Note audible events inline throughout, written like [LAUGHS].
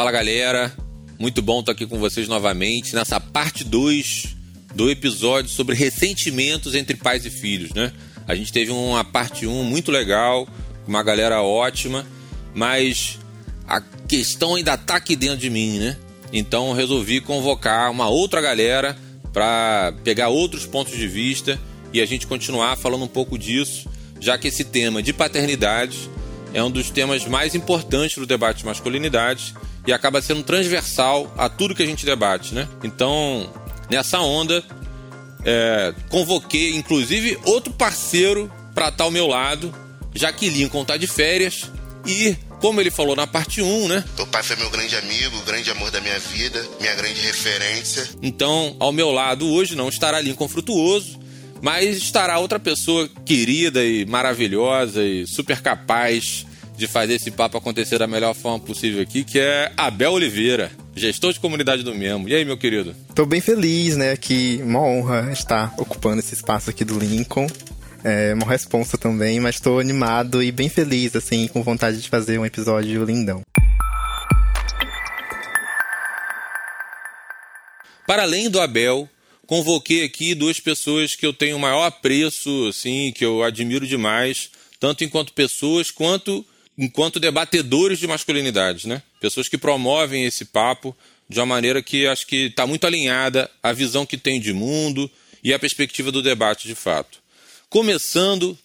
Fala galera, muito bom estar aqui com vocês novamente nessa parte 2 do episódio sobre ressentimentos entre pais e filhos, né? A gente teve uma parte 1 um muito legal, uma galera ótima, mas a questão ainda tá aqui dentro de mim, né? Então resolvi convocar uma outra galera para pegar outros pontos de vista e a gente continuar falando um pouco disso, já que esse tema de paternidade é um dos temas mais importantes do debate de masculinidade e acaba sendo transversal a tudo que a gente debate, né? Então, nessa onda, é, convoquei inclusive outro parceiro para estar ao meu lado, já que Lincoln tá de férias e como ele falou na parte 1, né? O pai foi meu grande amigo, grande amor da minha vida, minha grande referência. Então, ao meu lado hoje não estará Lincoln Frutuoso, mas estará outra pessoa querida e maravilhosa e super capaz de fazer esse papo acontecer da melhor forma possível aqui, que é Abel Oliveira, gestor de comunidade do Memo. E aí, meu querido? Tô bem feliz, né? Que uma honra estar ocupando esse espaço aqui do Lincoln. É uma responsa também, mas estou animado e bem feliz, assim, com vontade de fazer um episódio lindão. Para além do Abel, convoquei aqui duas pessoas que eu tenho o maior apreço, assim, que eu admiro demais, tanto enquanto pessoas quanto enquanto debatedores de masculinidade, né? Pessoas que promovem esse papo de uma maneira que acho que está muito alinhada à visão que tem de mundo e à perspectiva do debate de fato. Começando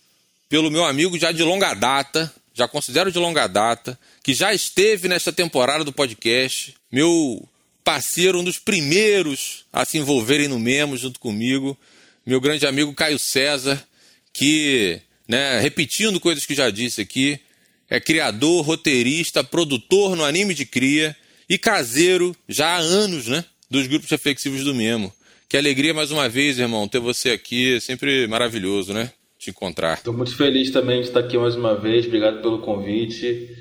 pelo meu amigo já de longa data, já considero de longa data, que já esteve nesta temporada do podcast, meu parceiro, um dos primeiros a se envolverem no Memo junto comigo, meu grande amigo Caio César, que, né, repetindo coisas que já disse aqui, é criador, roteirista, produtor no anime de cria e caseiro já há anos, né, dos grupos reflexivos do Memo. Que alegria mais uma vez, irmão, ter você aqui. É sempre maravilhoso, né? Te encontrar. Estou muito feliz também de estar aqui mais uma vez. Obrigado pelo convite.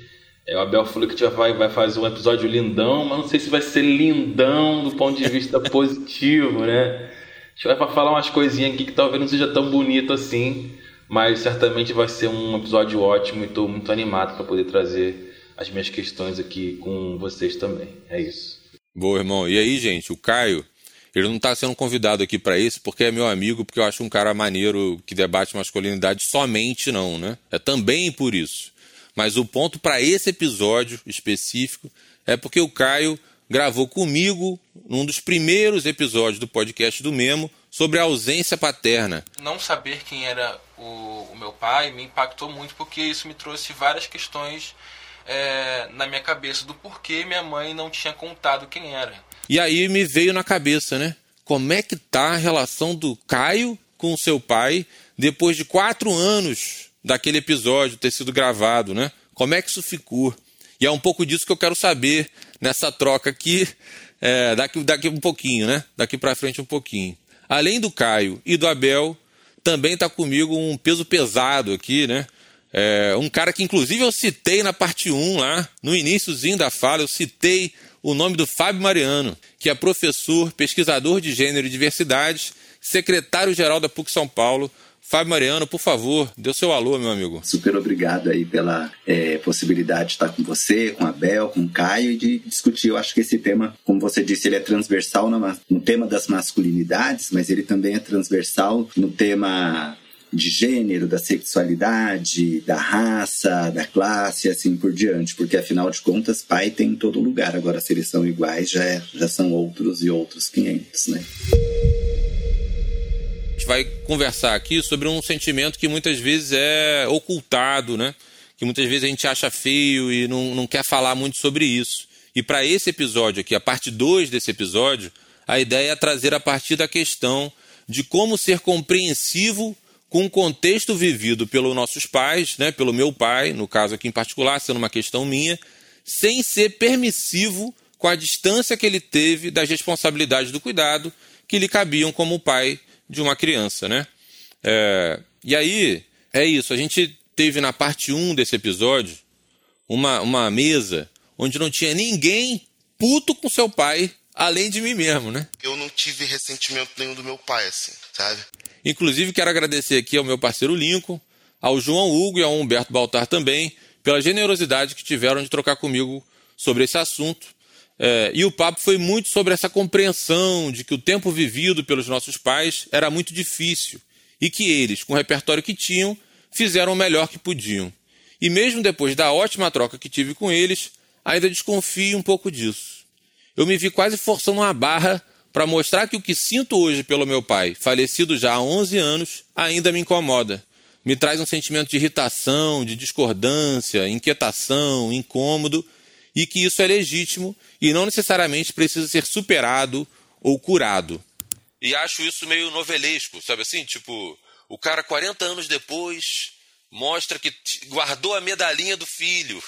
É, o Abel falou que gente vai, vai fazer um episódio lindão, mas não sei se vai ser lindão do ponto de vista [LAUGHS] positivo, né? A gente vai falar umas coisinhas aqui que talvez não seja tão bonito assim, mas certamente vai ser um episódio ótimo e estou muito animado para poder trazer as minhas questões aqui com vocês também. É isso. Boa, irmão. E aí, gente, o Caio ele não está sendo convidado aqui para isso porque é meu amigo, porque eu acho um cara maneiro que debate masculinidade somente, não, né? É também por isso. Mas o ponto para esse episódio específico é porque o Caio gravou comigo num dos primeiros episódios do podcast do Memo sobre a ausência paterna. Não saber quem era o, o meu pai me impactou muito porque isso me trouxe várias questões é, na minha cabeça do porquê minha mãe não tinha contado quem era. E aí me veio na cabeça, né? Como é que tá a relação do Caio com seu pai depois de quatro anos daquele episódio ter sido gravado, né? Como é que isso ficou? E é um pouco disso que eu quero saber nessa troca aqui, é, daqui, daqui um pouquinho, né? Daqui para frente um pouquinho. Além do Caio e do Abel, também está comigo um peso pesado aqui, né? É, um cara que inclusive eu citei na parte 1 lá, no iníciozinho da fala, eu citei o nome do Fábio Mariano, que é professor, pesquisador de gênero e diversidade, secretário-geral da PUC São Paulo. Fábio Mariano, por favor, dê o seu alô, meu amigo. Super obrigado aí pela é, possibilidade de estar com você, com a Bel, com o Caio e de discutir. Eu acho que esse tema, como você disse, ele é transversal no tema das masculinidades, mas ele também é transversal no tema de gênero, da sexualidade, da raça, da classe, assim por diante, porque afinal de contas, pai tem em todo lugar. Agora, se eles são iguais, já, é, já são outros e outros 500, né? A gente vai conversar aqui sobre um sentimento que muitas vezes é ocultado, né? Que muitas vezes a gente acha feio e não, não quer falar muito sobre isso. E para esse episódio aqui, a parte 2 desse episódio, a ideia é trazer a partir da questão de como ser compreensivo com o contexto vivido pelos nossos pais, né, pelo meu pai, no caso aqui em particular, sendo uma questão minha, sem ser permissivo com a distância que ele teve das responsabilidades do cuidado que lhe cabiam como pai de uma criança, né? É, e aí, é isso, a gente teve na parte 1 desse episódio uma, uma mesa onde não tinha ninguém puto com seu pai, além de mim mesmo, né? Eu não tive ressentimento nenhum do meu pai, assim, sabe? Inclusive, quero agradecer aqui ao meu parceiro Lincoln, ao João Hugo e ao Humberto Baltar também, pela generosidade que tiveram de trocar comigo sobre esse assunto. É, e o papo foi muito sobre essa compreensão de que o tempo vivido pelos nossos pais era muito difícil e que eles, com o repertório que tinham, fizeram o melhor que podiam. E mesmo depois da ótima troca que tive com eles, ainda desconfio um pouco disso. Eu me vi quase forçando uma barra para mostrar que o que sinto hoje pelo meu pai, falecido já há 11 anos, ainda me incomoda. Me traz um sentimento de irritação, de discordância, inquietação, incômodo, e que isso é legítimo e não necessariamente precisa ser superado ou curado. E acho isso meio novelesco, sabe assim? Tipo, o cara 40 anos depois mostra que guardou a medalhinha do filho.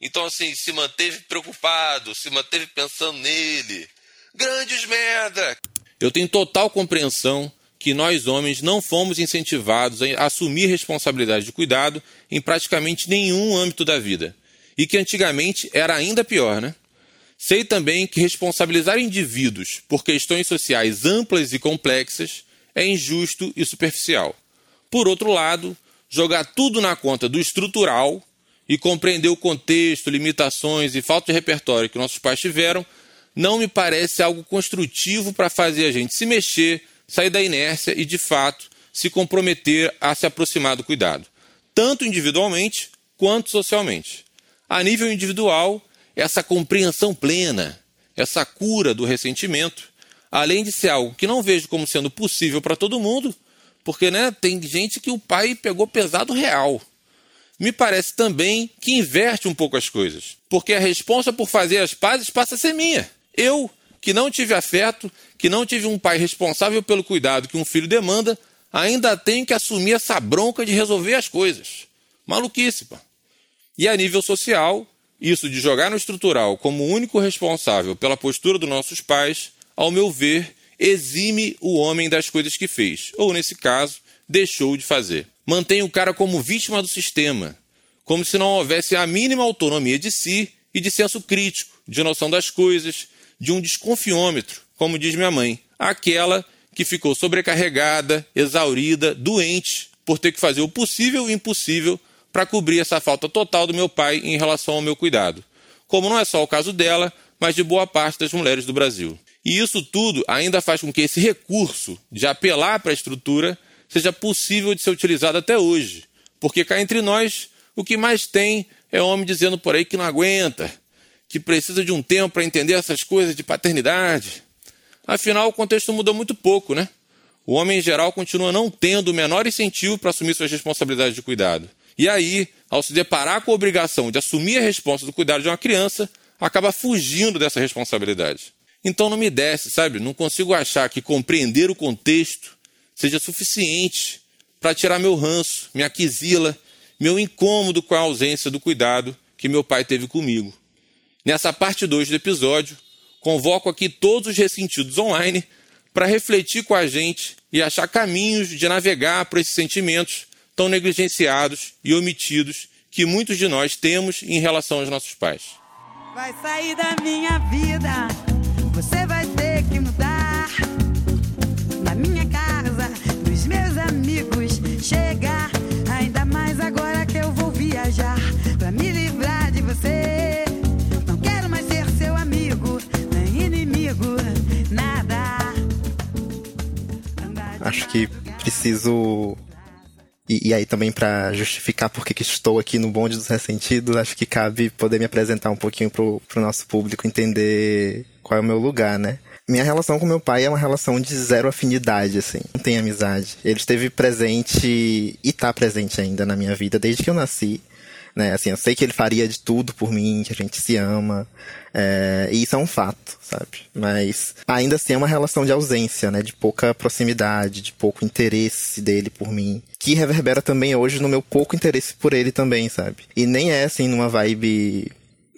Então, assim, se manteve preocupado, se manteve pensando nele. Grandes merda! Eu tenho total compreensão que nós homens não fomos incentivados a assumir responsabilidade de cuidado em praticamente nenhum âmbito da vida. E que antigamente era ainda pior, né? Sei também que responsabilizar indivíduos por questões sociais amplas e complexas é injusto e superficial. Por outro lado, jogar tudo na conta do estrutural e compreender o contexto, limitações e falta de repertório que nossos pais tiveram não me parece algo construtivo para fazer a gente se mexer, sair da inércia e, de fato, se comprometer a se aproximar do cuidado, tanto individualmente quanto socialmente. A nível individual, essa compreensão plena, essa cura do ressentimento, além de ser algo que não vejo como sendo possível para todo mundo, porque né, tem gente que o pai pegou pesado real. Me parece também que inverte um pouco as coisas, porque a responsa por fazer as pazes passa a ser minha. Eu, que não tive afeto, que não tive um pai responsável pelo cuidado que um filho demanda, ainda tenho que assumir essa bronca de resolver as coisas. Maluquice, pô. E a nível social, isso de jogar no estrutural como o único responsável pela postura dos nossos pais, ao meu ver, exime o homem das coisas que fez, ou nesse caso, deixou de fazer. Mantém o cara como vítima do sistema, como se não houvesse a mínima autonomia de si e de senso crítico, de noção das coisas, de um desconfiômetro, como diz minha mãe, aquela que ficou sobrecarregada, exaurida, doente, por ter que fazer o possível e o impossível para cobrir essa falta total do meu pai em relação ao meu cuidado. Como não é só o caso dela, mas de boa parte das mulheres do Brasil. E isso tudo ainda faz com que esse recurso de apelar para a estrutura seja possível de ser utilizado até hoje. Porque cá entre nós, o que mais tem é homem dizendo por aí que não aguenta, que precisa de um tempo para entender essas coisas de paternidade. Afinal, o contexto mudou muito pouco, né? O homem em geral continua não tendo o menor incentivo para assumir suas responsabilidades de cuidado. E aí, ao se deparar com a obrigação de assumir a responsa do cuidado de uma criança, acaba fugindo dessa responsabilidade. Então não me desce, sabe? Não consigo achar que compreender o contexto seja suficiente para tirar meu ranço, minha quisila, meu incômodo com a ausência do cuidado que meu pai teve comigo. Nessa parte 2 do episódio, convoco aqui todos os ressentidos online para refletir com a gente e achar caminhos de navegar por esses sentimentos tão negligenciados e omitidos que muitos de nós temos em relação aos nossos pais. Vai sair da minha vida, você vai ter que mudar. Na minha casa, dos meus amigos, chegar. Ainda mais agora que eu vou viajar para me livrar de você. Acho que preciso. E, e aí também para justificar por que estou aqui no bonde dos ressentidos, acho que cabe poder me apresentar um pouquinho pro, pro nosso público entender qual é o meu lugar, né? Minha relação com meu pai é uma relação de zero afinidade, assim. Não tem amizade. Ele esteve presente e tá presente ainda na minha vida desde que eu nasci né? Assim, eu sei que ele faria de tudo por mim, que a gente se ama, é, e isso é um fato, sabe? Mas ainda assim é uma relação de ausência, né? De pouca proximidade, de pouco interesse dele por mim, que reverbera também hoje no meu pouco interesse por ele também, sabe? E nem é assim numa vibe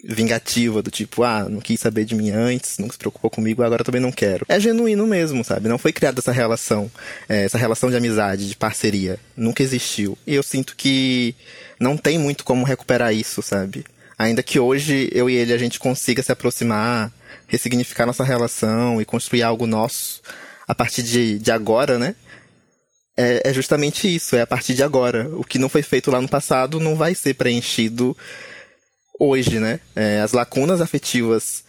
vingativa, do tipo, ah, não quis saber de mim antes, não se preocupou comigo, agora também não quero. É genuíno mesmo, sabe? Não foi criada essa relação, é, essa relação de amizade, de parceria. Nunca existiu. E eu sinto que não tem muito como recuperar isso, sabe? Ainda que hoje eu e ele a gente consiga se aproximar, ressignificar nossa relação e construir algo nosso a partir de, de agora, né? É, é justamente isso, é a partir de agora. O que não foi feito lá no passado não vai ser preenchido hoje, né? É, as lacunas afetivas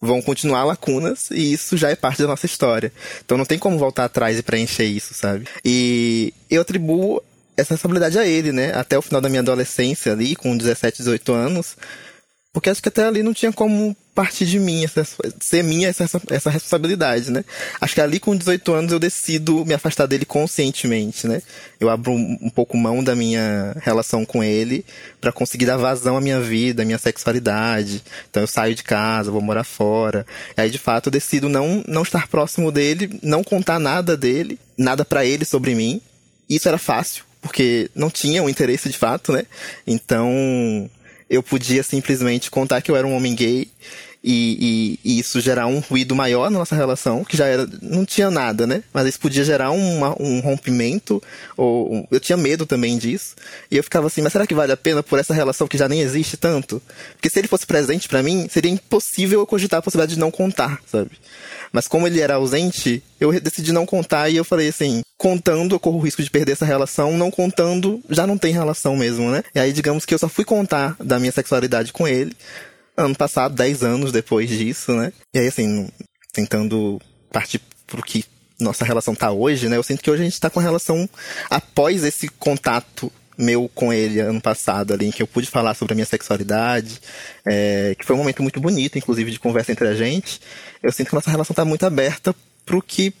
vão continuar lacunas e isso já é parte da nossa história. Então não tem como voltar atrás e preencher isso, sabe? E eu atribuo essa responsabilidade a ele, né? Até o final da minha adolescência ali, com 17, 18 anos, porque acho que até ali não tinha como partir de mim, essa, ser minha essa, essa responsabilidade, né? Acho que ali com 18 anos eu decido me afastar dele conscientemente, né? Eu abro um, um pouco mão da minha relação com ele para conseguir dar vazão à minha vida, à minha sexualidade. Então eu saio de casa, vou morar fora. E aí de fato eu decido não, não estar próximo dele, não contar nada dele, nada para ele sobre mim. Isso era fácil, porque não tinha um interesse de fato, né? Então eu podia simplesmente contar que eu era um homem gay e, e, e, isso gerar um ruído maior na nossa relação, que já era, não tinha nada, né? Mas isso podia gerar uma, um rompimento, ou um, eu tinha medo também disso. E eu ficava assim, mas será que vale a pena por essa relação que já nem existe tanto? Porque se ele fosse presente para mim, seria impossível eu cogitar a possibilidade de não contar, sabe? Mas como ele era ausente, eu decidi não contar e eu falei assim, contando eu corro o risco de perder essa relação, não contando já não tem relação mesmo, né? E aí digamos que eu só fui contar da minha sexualidade com ele ano passado, 10 anos depois disso, né? E aí assim, tentando partir pro que nossa relação tá hoje, né? Eu sinto que hoje a gente tá com relação após esse contato meu com ele ano passado ali, em que eu pude falar sobre a minha sexualidade, é, que foi um momento muito bonito, inclusive, de conversa entre a gente. Eu sinto que nossa relação tá muito aberta pro que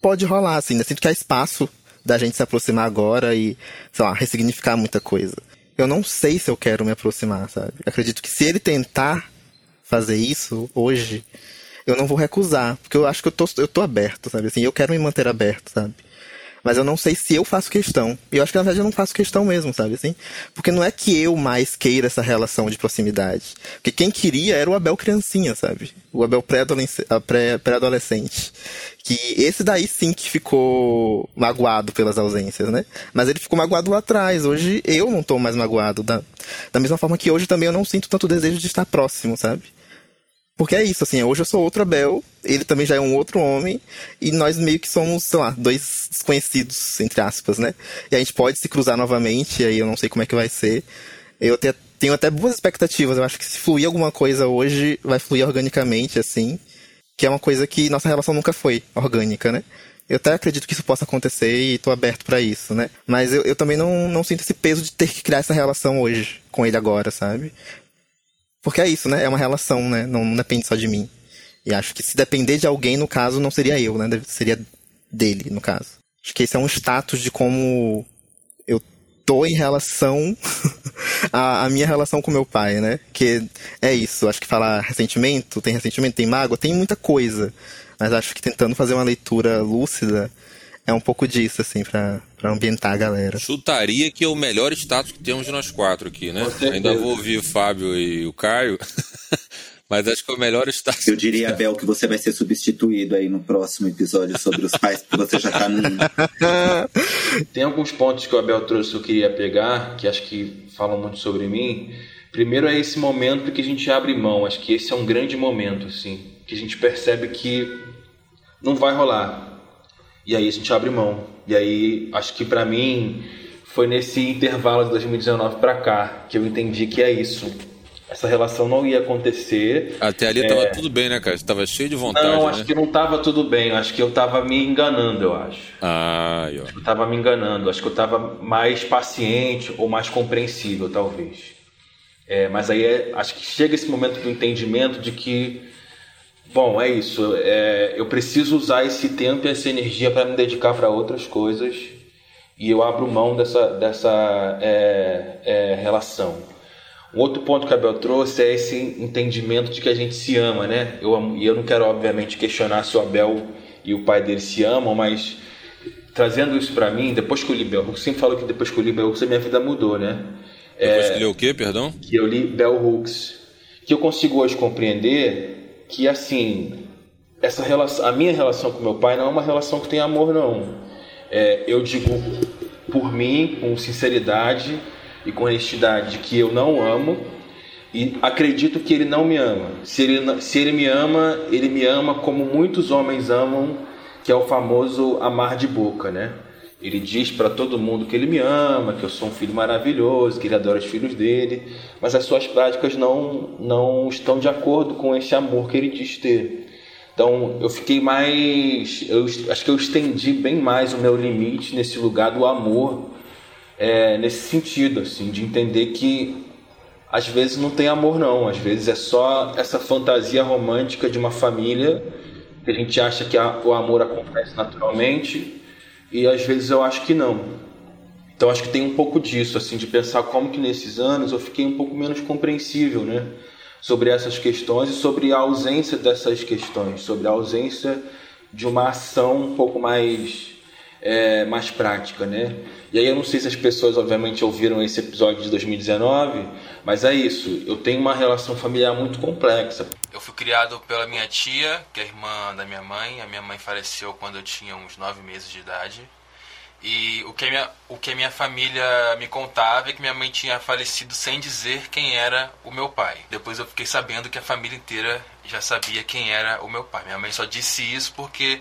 pode rolar, assim. Eu sinto que há espaço da gente se aproximar agora e, sei lá, ressignificar muita coisa. Eu não sei se eu quero me aproximar, sabe? acredito que se ele tentar fazer isso hoje, eu não vou recusar, porque eu acho que eu tô, eu tô aberto, sabe? Assim, eu quero me manter aberto, sabe? Mas eu não sei se eu faço questão. E eu acho que na verdade eu não faço questão mesmo, sabe assim? Porque não é que eu mais queira essa relação de proximidade. Porque quem queria era o Abel criancinha, sabe? O Abel pré-adolescente. Que esse daí sim que ficou magoado pelas ausências, né? Mas ele ficou magoado lá atrás. Hoje eu não tô mais magoado. Da, da mesma forma que hoje também eu não sinto tanto desejo de estar próximo, sabe? Porque é isso, assim, hoje eu sou outro Abel, ele também já é um outro homem, e nós meio que somos, sei lá, dois desconhecidos, entre aspas, né? E a gente pode se cruzar novamente, aí eu não sei como é que vai ser. Eu até, tenho até boas expectativas, eu acho que se fluir alguma coisa hoje, vai fluir organicamente, assim, que é uma coisa que nossa relação nunca foi orgânica, né? Eu até acredito que isso possa acontecer e tô aberto para isso, né? Mas eu, eu também não, não sinto esse peso de ter que criar essa relação hoje com ele agora, sabe? Porque é isso, né? É uma relação, né? Não, não depende só de mim. E acho que se depender de alguém, no caso, não seria eu, né? Seria dele, no caso. Acho que esse é um status de como eu tô em relação [LAUGHS] à, minha relação com meu pai, né? Que é isso. Acho que falar ressentimento, tem ressentimento, tem mágoa, tem muita coisa. Mas acho que tentando fazer uma leitura lúcida, é um pouco disso, assim, pra, pra ambientar a galera. Chutaria que é o melhor status que temos de nós quatro aqui, né? Ainda vou ouvir o Fábio e o Caio. [LAUGHS] Mas acho que é o melhor status. Eu diria, Abel, que você vai ser substituído aí no próximo episódio sobre os pais, porque você já tá no. [LAUGHS] Tem alguns pontos que o Abel trouxe que eu queria pegar, que acho que falam muito sobre mim. Primeiro é esse momento que a gente abre mão. Acho que esse é um grande momento, assim, que a gente percebe que não vai rolar e aí a gente abre mão. E aí acho que para mim foi nesse intervalo de 2019 para cá que eu entendi que é isso. Essa relação não ia acontecer. Até ali é... tava tudo bem, né, cara? Você tava cheio de vontade. Não, né? acho que não tava tudo bem. Acho que eu tava me enganando, eu acho. Ah, eu. Acho que eu tava me enganando. Acho que eu tava mais paciente ou mais compreensível, talvez. É, mas aí é, acho que chega esse momento do entendimento de que Bom, é isso. É, eu preciso usar esse tempo e essa energia para me dedicar para outras coisas e eu abro mão dessa, dessa é, é, relação. Um outro ponto que a Bel trouxe é esse entendimento de que a gente se ama, né? Eu, e eu não quero, obviamente, questionar se o Abel e o pai dele se amam, mas trazendo isso para mim, depois que eu li Bell Hooks, sempre falo que depois que eu li Bell Hooks a minha vida mudou, né? Depois é, que leu o quê, perdão? Que eu li Bell Hooks. Que eu consigo hoje compreender que assim essa relação, a minha relação com meu pai não é uma relação que tem amor não. É, eu digo por mim com sinceridade e com honestidade que eu não amo e acredito que ele não me ama. Se ele, se ele me ama, ele me ama como muitos homens amam, que é o famoso amar de boca, né? Ele diz para todo mundo que ele me ama, que eu sou um filho maravilhoso, que ele adora os filhos dele, mas as suas práticas não, não estão de acordo com esse amor que ele diz ter. Então eu fiquei mais. Eu, acho que eu estendi bem mais o meu limite nesse lugar do amor, é, nesse sentido, assim, de entender que às vezes não tem amor, não. Às vezes é só essa fantasia romântica de uma família que a gente acha que a, o amor acontece naturalmente e às vezes eu acho que não. Então acho que tem um pouco disso, assim, de pensar como que nesses anos eu fiquei um pouco menos compreensível, né? Sobre essas questões e sobre a ausência dessas questões, sobre a ausência de uma ação um pouco mais é, mais prática, né? E aí eu não sei se as pessoas obviamente ouviram esse episódio de 2019, mas é isso. Eu tenho uma relação familiar muito complexa. Eu fui criado pela minha tia, que é irmã da minha mãe. A minha mãe faleceu quando eu tinha uns nove meses de idade. E o que, minha, o que a minha família me contava é que minha mãe tinha falecido sem dizer quem era o meu pai. Depois eu fiquei sabendo que a família inteira já sabia quem era o meu pai. Minha mãe só disse isso porque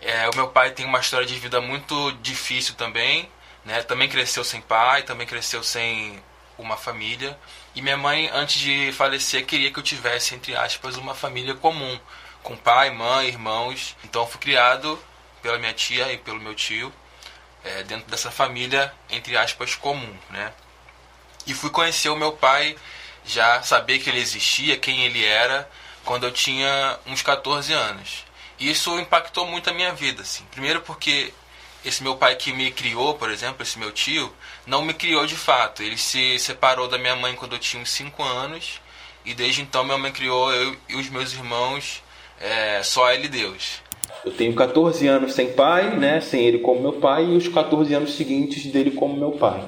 é, o meu pai tem uma história de vida muito difícil também, né? Também cresceu sem pai, também cresceu sem uma família. E minha mãe, antes de falecer, queria que eu tivesse, entre aspas, uma família comum, com pai, mãe, irmãos. Então eu fui criado pela minha tia e pelo meu tio, é, dentro dessa família, entre aspas, comum, né? E fui conhecer o meu pai, já saber que ele existia, quem ele era, quando eu tinha uns 14 anos. E isso impactou muito a minha vida, assim. Primeiro porque esse meu pai que me criou, por exemplo, esse meu tio, não me criou de fato. Ele se separou da minha mãe quando eu tinha uns 5 anos. E desde então minha mãe criou eu e os meus irmãos é, só ele Deus. Eu tenho 14 anos sem pai, né, sem ele como meu pai, e os 14 anos seguintes dele como meu pai.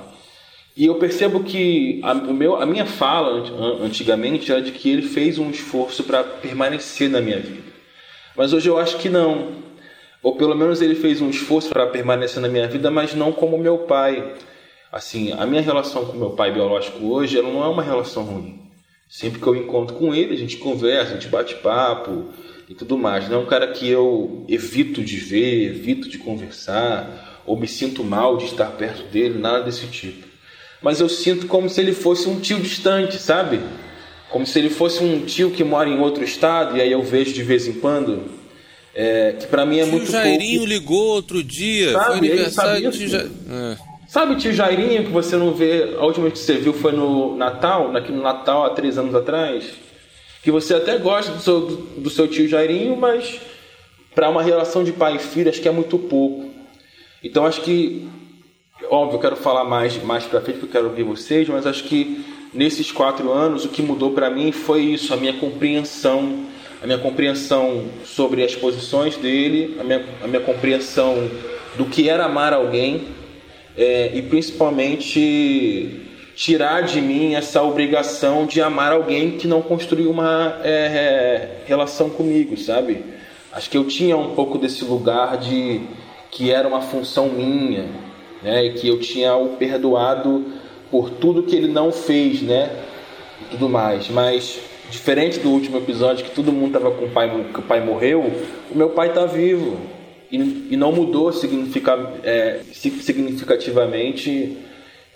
E eu percebo que a, meu, a minha fala antigamente era de que ele fez um esforço para permanecer na minha vida. Mas hoje eu acho que não. Ou pelo menos ele fez um esforço para permanecer na minha vida, mas não como meu pai. Assim, a minha relação com meu pai biológico hoje, ela não é uma relação ruim. Sempre que eu encontro com ele, a gente conversa, a gente bate papo e tudo mais. Não é um cara que eu evito de ver, evito de conversar, ou me sinto mal de estar perto dele, nada desse tipo. Mas eu sinto como se ele fosse um tio distante, sabe? Como se ele fosse um tio que mora em outro estado e aí eu vejo de vez em quando. É, que para mim é tio muito Jairinho pouco. ligou outro dia, Sabe, foi aniversário Ja... é. Sabe tio Jairinho que você não vê, a última vez que você viu foi no Natal, aqui no Natal há três anos atrás? Que você até gosta do seu, do seu tio Jairinho, mas para uma relação de pai e filho acho que é muito pouco. Então acho que, óbvio, eu quero falar mais, mais pra frente porque eu quero ouvir vocês, mas acho que nesses quatro anos, o que mudou para mim foi isso, a minha compreensão, a minha compreensão sobre as posições dele, a minha, a minha compreensão do que era amar alguém é, e principalmente tirar de mim essa obrigação de amar alguém que não construiu uma é, relação comigo, sabe? Acho que eu tinha um pouco desse lugar de que era uma função minha, né? E que eu tinha o perdoado por tudo que ele não fez, né? E tudo mais. Mas diferente do último episódio que todo mundo tava com o pai, que o pai morreu, o meu pai tá vivo e, e não mudou significa, é, significativamente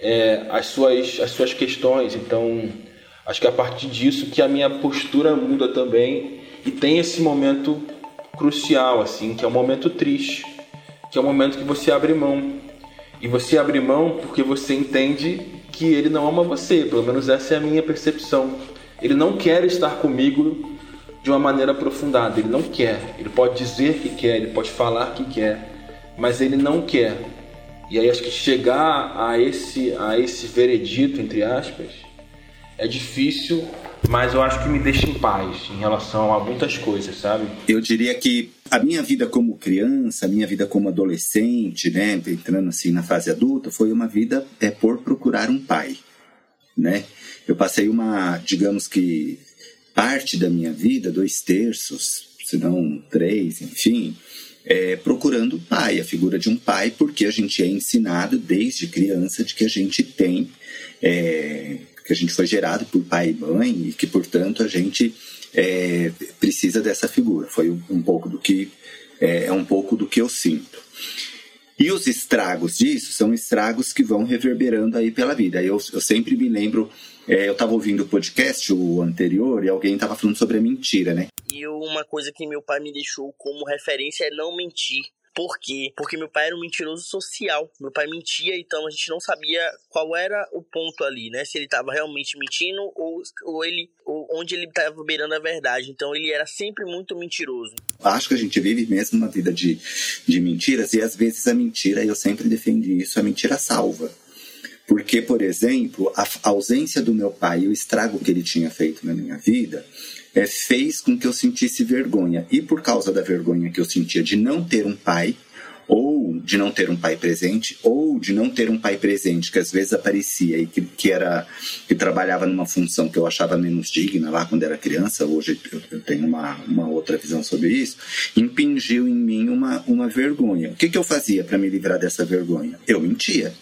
é, as suas as suas questões. Então acho que é a partir disso que a minha postura muda também e tem esse momento crucial assim, que é um momento triste, que é o um momento que você abre mão. E você abre mão porque você entende que ele não ama você, pelo menos essa é a minha percepção. Ele não quer estar comigo de uma maneira aprofundada, ele não quer. Ele pode dizer que quer, ele pode falar que quer, mas ele não quer. E aí acho que chegar a esse a esse veredito entre aspas é difícil, mas eu acho que me deixa em paz em relação a muitas coisas, sabe? Eu diria que a minha vida como criança, a minha vida como adolescente, né, entrando assim na fase adulta, foi uma vida é por procurar um pai, né? Eu passei uma, digamos que parte da minha vida, dois terços, se não três, enfim, é, procurando um pai, a figura de um pai, porque a gente é ensinado desde criança de que a gente tem, é, que a gente foi gerado por pai e mãe e que, portanto, a gente é, precisa dessa figura. Foi um, pouco do que é, é, um pouco do que eu sinto. E os estragos disso são estragos que vão reverberando aí pela vida. Eu, eu sempre me lembro, é, eu estava ouvindo o podcast, o anterior, e alguém estava falando sobre a mentira, né? E uma coisa que meu pai me deixou como referência é não mentir. Por quê? Porque meu pai era um mentiroso social. Meu pai mentia, então a gente não sabia qual era o ponto ali, né? Se ele estava realmente mentindo ou, ou ele ou onde ele estava beirando a verdade. Então ele era sempre muito mentiroso. Acho que a gente vive mesmo uma vida de, de mentiras e às vezes a mentira, eu sempre defendi isso, a mentira salva. Porque, por exemplo, a ausência do meu pai e o estrago que ele tinha feito na minha vida é, fez com que eu sentisse vergonha. E por causa da vergonha que eu sentia de não ter um pai, ou de não ter um pai presente, ou de não ter um pai presente que às vezes aparecia e que, que era que trabalhava numa função que eu achava menos digna lá quando era criança, hoje eu, tenho uma, uma outra visão sobre isso, impingiu em mim uma, uma vergonha. O que, que eu fazia para me livrar dessa vergonha? Eu mentia.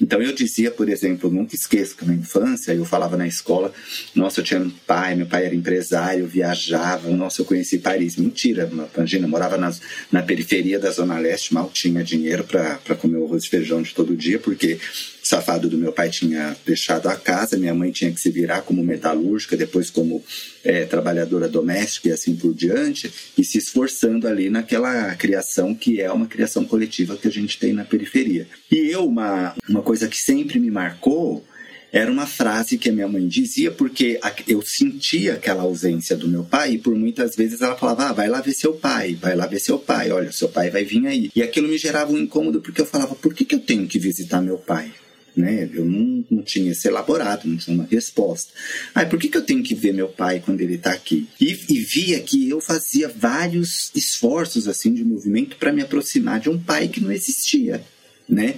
Então eu dizia, por exemplo, nunca esqueço que na infância eu falava na escola, nossa, eu tinha um pai, meu pai era empresário, viajava, nossa, eu conheci Paris. Mentira, imagina, eu morava na, na periferia da Zona Leste, mal tinha dinheiro para comer o arroz e feijão de todo dia, porque safado do meu pai tinha deixado a casa, minha mãe tinha que se virar como metalúrgica, depois como é, trabalhadora doméstica e assim por diante, e se esforçando ali naquela criação que é uma criação coletiva que a gente tem na periferia. E eu, uma, uma coisa que sempre me marcou, era uma frase que a minha mãe dizia porque eu sentia aquela ausência do meu pai e por muitas vezes ela falava: ah, vai lá ver seu pai, vai lá ver seu pai, olha, seu pai vai vir aí. E aquilo me gerava um incômodo porque eu falava: por que, que eu tenho que visitar meu pai? Né? Eu não, não tinha esse elaborado, não tinha uma resposta. Ai, por que, que eu tenho que ver meu pai quando ele está aqui? E, e via que eu fazia vários esforços assim de movimento para me aproximar de um pai que não existia. Né?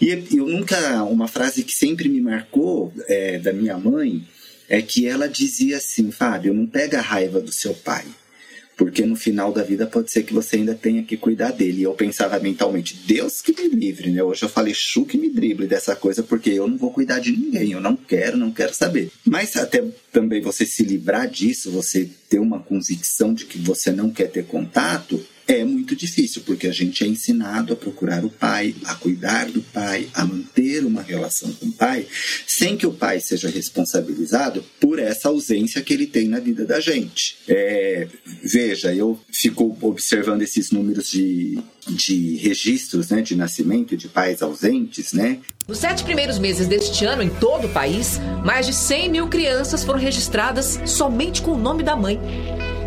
E eu nunca. Uma frase que sempre me marcou é, da minha mãe é que ela dizia assim: Fábio, não pega a raiva do seu pai porque no final da vida pode ser que você ainda tenha que cuidar dele. E eu pensava mentalmente, Deus que me livre, né? Hoje eu falei, chu que me drible dessa coisa, porque eu não vou cuidar de ninguém, eu não quero, não quero saber. Mas até também você se livrar disso, você ter uma convicção de que você não quer ter contato, é muito difícil, porque a gente é ensinado a procurar o pai, a cuidar do pai, a manter uma relação com o pai, sem que o pai seja responsabilizado por essa ausência que ele tem na vida da gente. É, veja, eu fico observando esses números de, de registros né, de nascimento de pais ausentes, né? Nos sete primeiros meses deste ano, em todo o país, mais de 100 mil crianças foram registradas somente com o nome da mãe.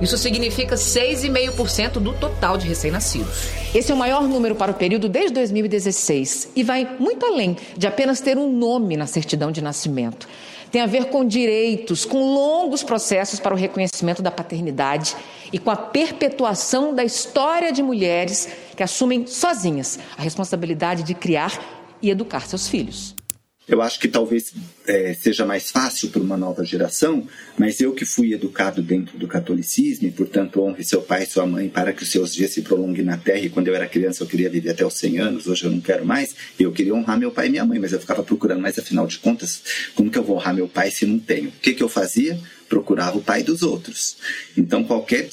Isso significa 6,5% do total de recém-nascidos. Esse é o maior número para o período desde 2016 e vai muito além de apenas ter um nome na certidão de nascimento. Tem a ver com direitos, com longos processos para o reconhecimento da paternidade e com a perpetuação da história de mulheres que assumem sozinhas a responsabilidade de criar e educar seus filhos. Eu acho que talvez é, seja mais fácil para uma nova geração, mas eu que fui educado dentro do catolicismo, e portanto honre seu pai e sua mãe para que os seus dias se prolonguem na terra. E quando eu era criança eu queria viver até os 100 anos, hoje eu não quero mais. Eu queria honrar meu pai e minha mãe, mas eu ficava procurando, mas afinal de contas, como que eu vou honrar meu pai se não tenho? O que, que eu fazia? Procurava o pai dos outros. Então qualquer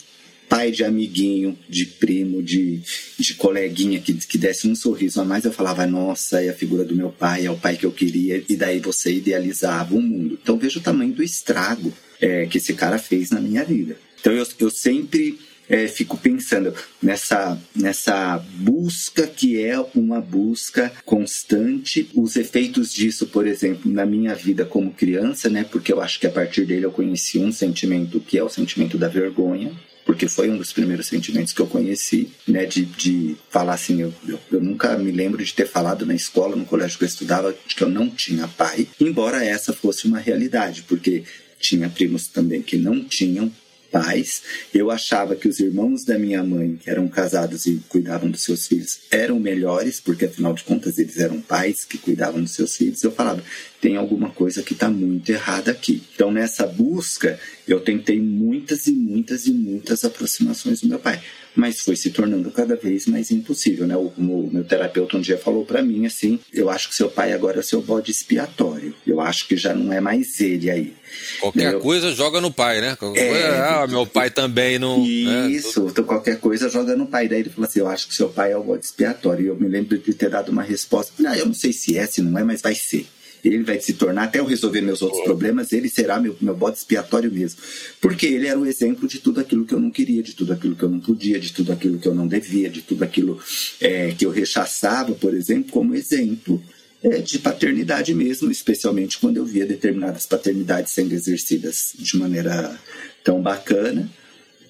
pai de amiguinho, de primo, de, de coleguinha que, que desse um sorriso a mais, eu falava, nossa, é a figura do meu pai, é o pai que eu queria, e daí você idealizava o mundo. Então veja o tamanho do estrago é, que esse cara fez na minha vida. Então eu, eu sempre é, fico pensando nessa, nessa busca que é uma busca constante. Os efeitos disso, por exemplo, na minha vida como criança, né? Porque eu acho que a partir dele eu conheci um sentimento que é o sentimento da vergonha porque foi um dos primeiros sentimentos que eu conheci, né, de, de falar assim, eu, eu, eu, nunca me lembro de ter falado na escola, no colégio que eu estudava, de que eu não tinha pai, embora essa fosse uma realidade, porque tinha primos também que não tinham pais. Eu achava que os irmãos da minha mãe, que eram casados e cuidavam dos seus filhos, eram melhores, porque afinal de contas eles eram pais que cuidavam dos seus filhos. Eu falava, tem alguma coisa que está muito errada aqui. Então, nessa busca, eu tentei muitas e muitas e muitas aproximações do meu pai, mas foi se tornando cada vez mais impossível, né? O, o meu terapeuta um dia falou para mim assim: eu acho que seu pai agora é seu bode expiatório. Eu acho que já não é mais ele aí. Qualquer Eu- coisa joga no pai, né? É, coisa, ah, meu pai também não. né? Isso, então qualquer coisa joga no pai. Daí ele falou assim: Eu acho que seu pai é o bode expiatório. E eu me lembro de ter dado uma resposta: Não, eu não sei se é, se não é, mas vai ser. Ele vai se tornar, até eu resolver meus outros problemas, ele será meu, meu bode expiatório mesmo. Porque ele era o exemplo de tudo aquilo que eu não queria, de tudo aquilo que eu não podia, de tudo aquilo que eu não devia, de tudo aquilo é, que eu rechaçava, por exemplo, como exemplo é, de paternidade mesmo, especialmente quando eu via determinadas paternidades sendo exercidas de maneira tão bacana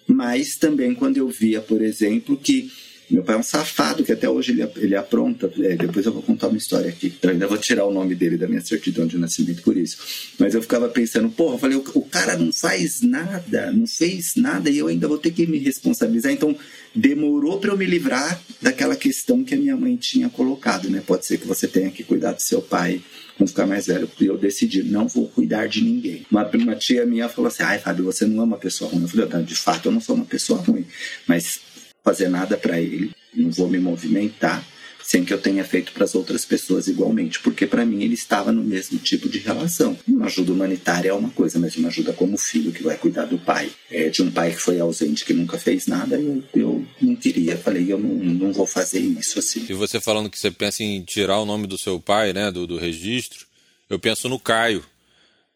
mas também quando eu via, por exemplo, que meu pai é um safado, que até hoje ele, ele apronta. É, depois eu vou contar uma história aqui. Eu ainda vou tirar o nome dele da minha certidão de nascimento por isso. Mas eu ficava pensando, porra, eu falei, o, o cara não faz nada, não fez nada e eu ainda vou ter que me responsabilizar. Então demorou para eu me livrar daquela questão que a minha mãe tinha colocado, né? Pode ser que você tenha que cuidar do seu pai quando ficar mais velho. E eu decidi, não vou cuidar de ninguém. Uma, uma tia minha falou assim: ai, Fábio, você não é uma pessoa ruim. Eu falei, "Não, de fato, eu não sou uma pessoa ruim. Mas fazer nada para ele, não vou me movimentar sem que eu tenha feito para as outras pessoas igualmente, porque para mim ele estava no mesmo tipo de relação. Uma ajuda humanitária é uma coisa, mas uma ajuda como filho que vai cuidar do pai, é, de um pai que foi ausente, que nunca fez nada, eu, eu não queria, falei, eu não, não vou fazer isso assim. E você falando que você pensa em tirar o nome do seu pai, né, do, do registro, eu penso no Caio,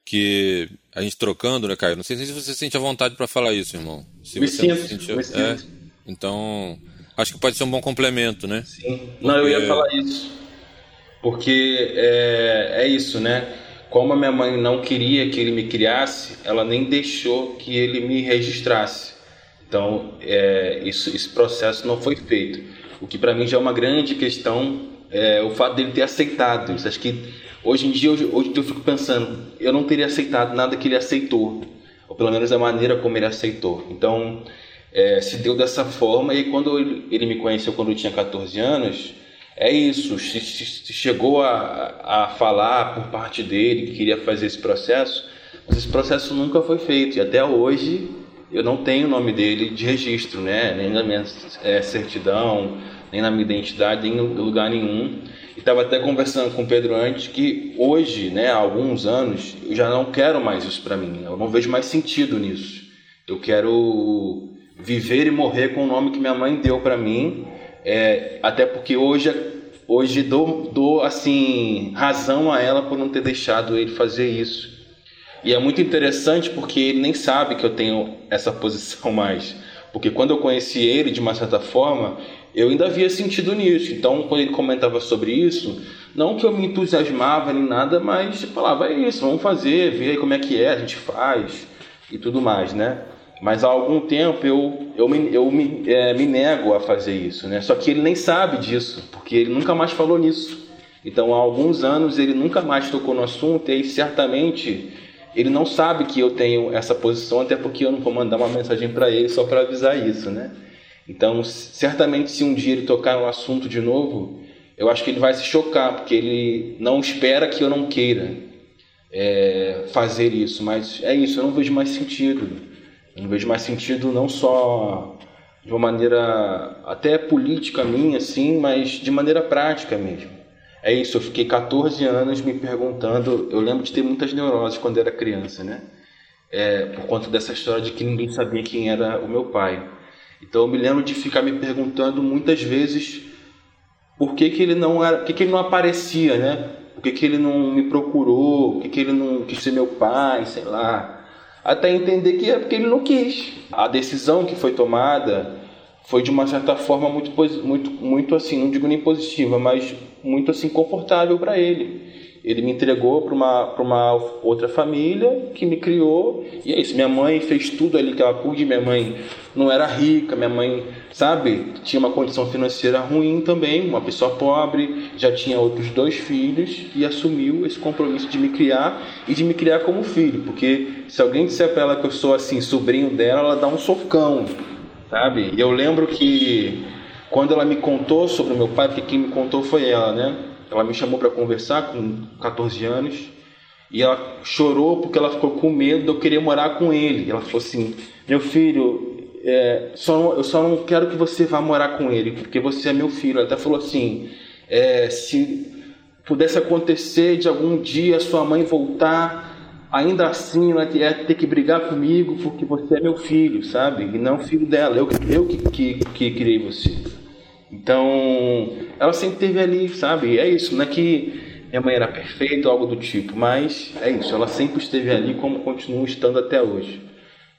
que a gente trocando, né, Caio? Não sei se você sente a vontade para falar isso, irmão. Se Me você sinto, sentiu- me é, sinto. Então, acho que pode ser um bom complemento, né? Sim. Não, eu ia Porque- falar isso. Porque é, é isso, né? Como a minha mãe não queria que ele me criasse, ela nem deixou que ele me registrasse. Então, é, isso, esse processo não foi feito. O que para mim já é uma grande questão, é o fato dele ter aceitado isso. Acho que hoje em dia, hoje, hoje eu fico pensando, eu não teria aceitado nada que ele aceitou. Ou pelo menos a maneira como ele aceitou. Então, é, se deu dessa forma. E quando ele, me conheceu quando eu tinha 14 anos, é isso. Chegou a, a falar por parte dele que queria fazer esse processo, mas esse processo nunca foi feito. E até hoje eu não tenho o nome dele de registro, né? Nem na minha é, certidão, nem na minha identidade, nem em lugar nenhum. E estava até conversando com o Pedro antes que hoje, né, há alguns anos, eu já não quero mais isso para mim. Eu não vejo mais sentido nisso. Eu quero viver e morrer com o nome que minha mãe deu para mim, é, até porque hoje, hoje dou, dou assim razão a ela por não ter deixado ele fazer isso. E é muito interessante porque ele nem sabe que eu tenho essa posição [LAUGHS] mais. Porque quando eu conheci ele, de uma certa forma, eu ainda havia sentido nisso. Então, quando ele comentava sobre isso, não que eu me entusiasmava nem nada, mas falava, é isso, vamos fazer, ver como é que é, a gente faz e tudo mais, né? Mas há algum tempo eu, eu, me, eu me, é, me nego a fazer isso, né? Só que ele nem sabe disso, porque ele nunca mais falou nisso. Então, há alguns anos ele nunca mais tocou no assunto e certamente ele não sabe que eu tenho essa posição, até porque eu não vou mandar uma mensagem para ele só para avisar isso, né? Então, certamente, se um dia ele tocar no assunto de novo, eu acho que ele vai se chocar, porque ele não espera que eu não queira é, fazer isso. Mas é isso, eu não vejo mais sentido. Eu não vejo mais sentido não só de uma maneira até política minha, assim, mas de maneira prática mesmo. É isso, eu fiquei 14 anos me perguntando. Eu lembro de ter muitas neuroses quando era criança, né? É, por conta dessa história de que ninguém sabia quem era o meu pai. Então eu me lembro de ficar me perguntando muitas vezes por que, que ele não era, por que, que ele não aparecia, né? Por que, que ele não me procurou? Por que, que ele não quis ser meu pai, sei lá? Até entender que é porque ele não quis. A decisão que foi tomada foi de uma certa forma muito muito muito assim, não digo nem positiva, mas muito assim confortável para ele. Ele me entregou para uma uma outra família que me criou e é isso. Minha mãe fez tudo ali que ela pôde. Minha mãe não era rica, minha mãe, sabe, tinha uma condição financeira ruim também, uma pessoa pobre, já tinha outros dois filhos e assumiu esse compromisso de me criar e de me criar como filho, porque se alguém disser para ela que eu sou assim sobrinho dela, ela dá um socão, sabe? E eu lembro que quando ela me contou sobre o meu pai, porque quem me contou foi ela, né? Ela me chamou para conversar com 14 anos E ela chorou porque ela ficou com medo de eu querer morar com ele. Ela falou assim: Meu filho, é, só eu só não quero que você vá morar com ele, porque você é meu filho. Ela até falou assim: é, Se pudesse acontecer de algum dia sua mãe voltar, ainda assim ela ia ter que brigar comigo, porque você é meu filho, sabe? E não filho dela. Eu, eu que, que, que criei você. Então, ela sempre teve ali, sabe? É isso, não é que minha mãe era perfeita ou algo do tipo, mas é isso, ela sempre esteve ali como continua estando até hoje.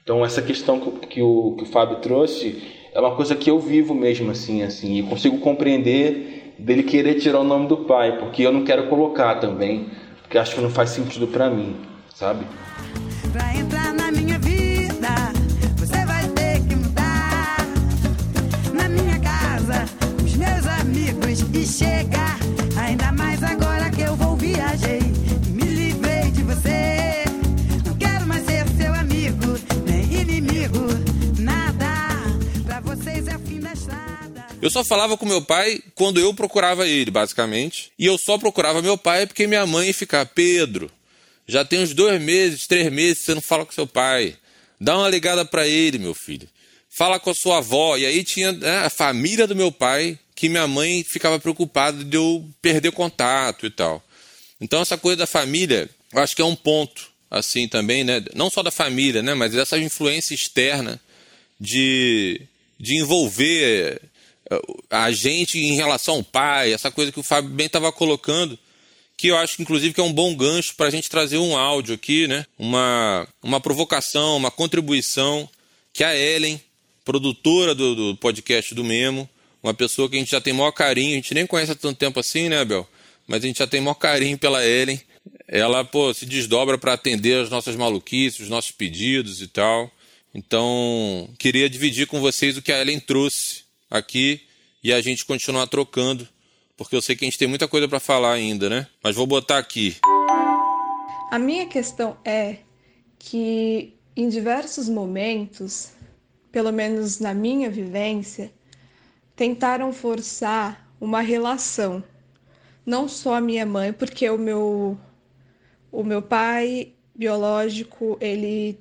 Então essa questão que o, que o Fábio trouxe é uma coisa que eu vivo mesmo assim, assim, e consigo compreender dele querer tirar o nome do pai, porque eu não quero colocar também, porque acho que não faz sentido para mim, sabe? Pra entrar na minha Eu só falava com meu pai quando eu procurava ele, basicamente. E eu só procurava meu pai porque minha mãe ficava, Pedro, já tem uns dois meses, três meses você não fala com seu pai. Dá uma ligada para ele, meu filho. Fala com a sua avó. E aí tinha né, a família do meu pai, que minha mãe ficava preocupada de eu perder contato e tal. Então essa coisa da família, eu acho que é um ponto, assim também, né? Não só da família, né? Mas dessa influência externa de, de envolver a gente em relação ao pai, essa coisa que o Fábio bem estava colocando, que eu acho inclusive que é um bom gancho para a gente trazer um áudio aqui, né? Uma, uma provocação, uma contribuição que a Ellen, produtora do, do podcast do Memo, uma pessoa que a gente já tem maior carinho, a gente nem conhece há tanto tempo assim, né, Abel? Mas a gente já tem maior carinho pela Ellen. Ela, pô, se desdobra para atender as nossas maluquices, os nossos pedidos e tal. Então, queria dividir com vocês o que a Ellen trouxe aqui e a gente continuar trocando, porque eu sei que a gente tem muita coisa para falar ainda, né? Mas vou botar aqui. A minha questão é que em diversos momentos, pelo menos na minha vivência, tentaram forçar uma relação. Não só a minha mãe, porque o meu o meu pai biológico, ele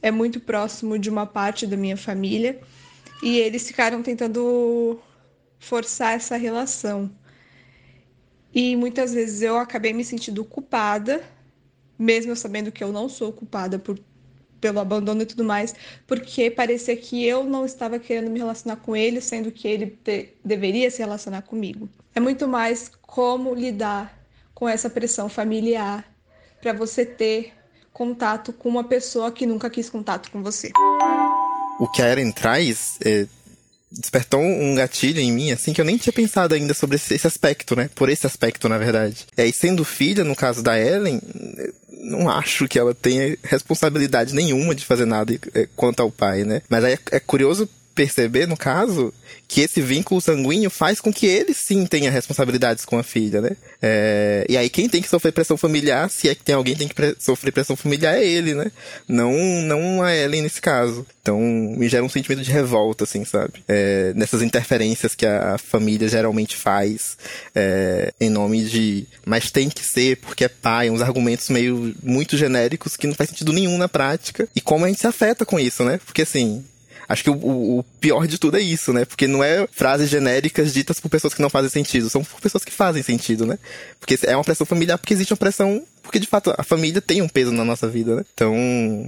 é muito próximo de uma parte da minha família e eles ficaram tentando forçar essa relação. E muitas vezes eu acabei me sentindo culpada, mesmo sabendo que eu não sou culpada por pelo abandono e tudo mais, porque parecia que eu não estava querendo me relacionar com ele, sendo que ele te, deveria se relacionar comigo. É muito mais como lidar com essa pressão familiar para você ter contato com uma pessoa que nunca quis contato com você. O que a Eren traz é, despertou um gatilho em mim, assim, que eu nem tinha pensado ainda sobre esse, esse aspecto, né? Por esse aspecto, na verdade. E aí, sendo filha, no caso da Ellen, não acho que ela tenha responsabilidade nenhuma de fazer nada é, quanto ao pai, né? Mas aí é, é curioso perceber, no caso, que esse vínculo sanguíneo faz com que ele sim tenha responsabilidades com a filha, né? É, e aí quem tem que sofrer pressão familiar, se é que tem alguém que tem que pre sofrer pressão familiar, é ele, né? Não, não a Ellen nesse caso. Então me gera um sentimento de revolta, assim, sabe? É, nessas interferências que a família geralmente faz é, em nome de mas tem que ser porque é pai, uns argumentos meio muito genéricos que não faz sentido nenhum na prática. E como a gente se afeta com isso, né? Porque assim, Acho que o, o, pior de tudo é isso, né? Porque não é frases genéricas ditas por pessoas que não fazem sentido, são por pessoas que fazem sentido, né? Porque é uma pressão familiar porque existe uma pressão porque de fato a família tem um peso na nossa vida, né? Então,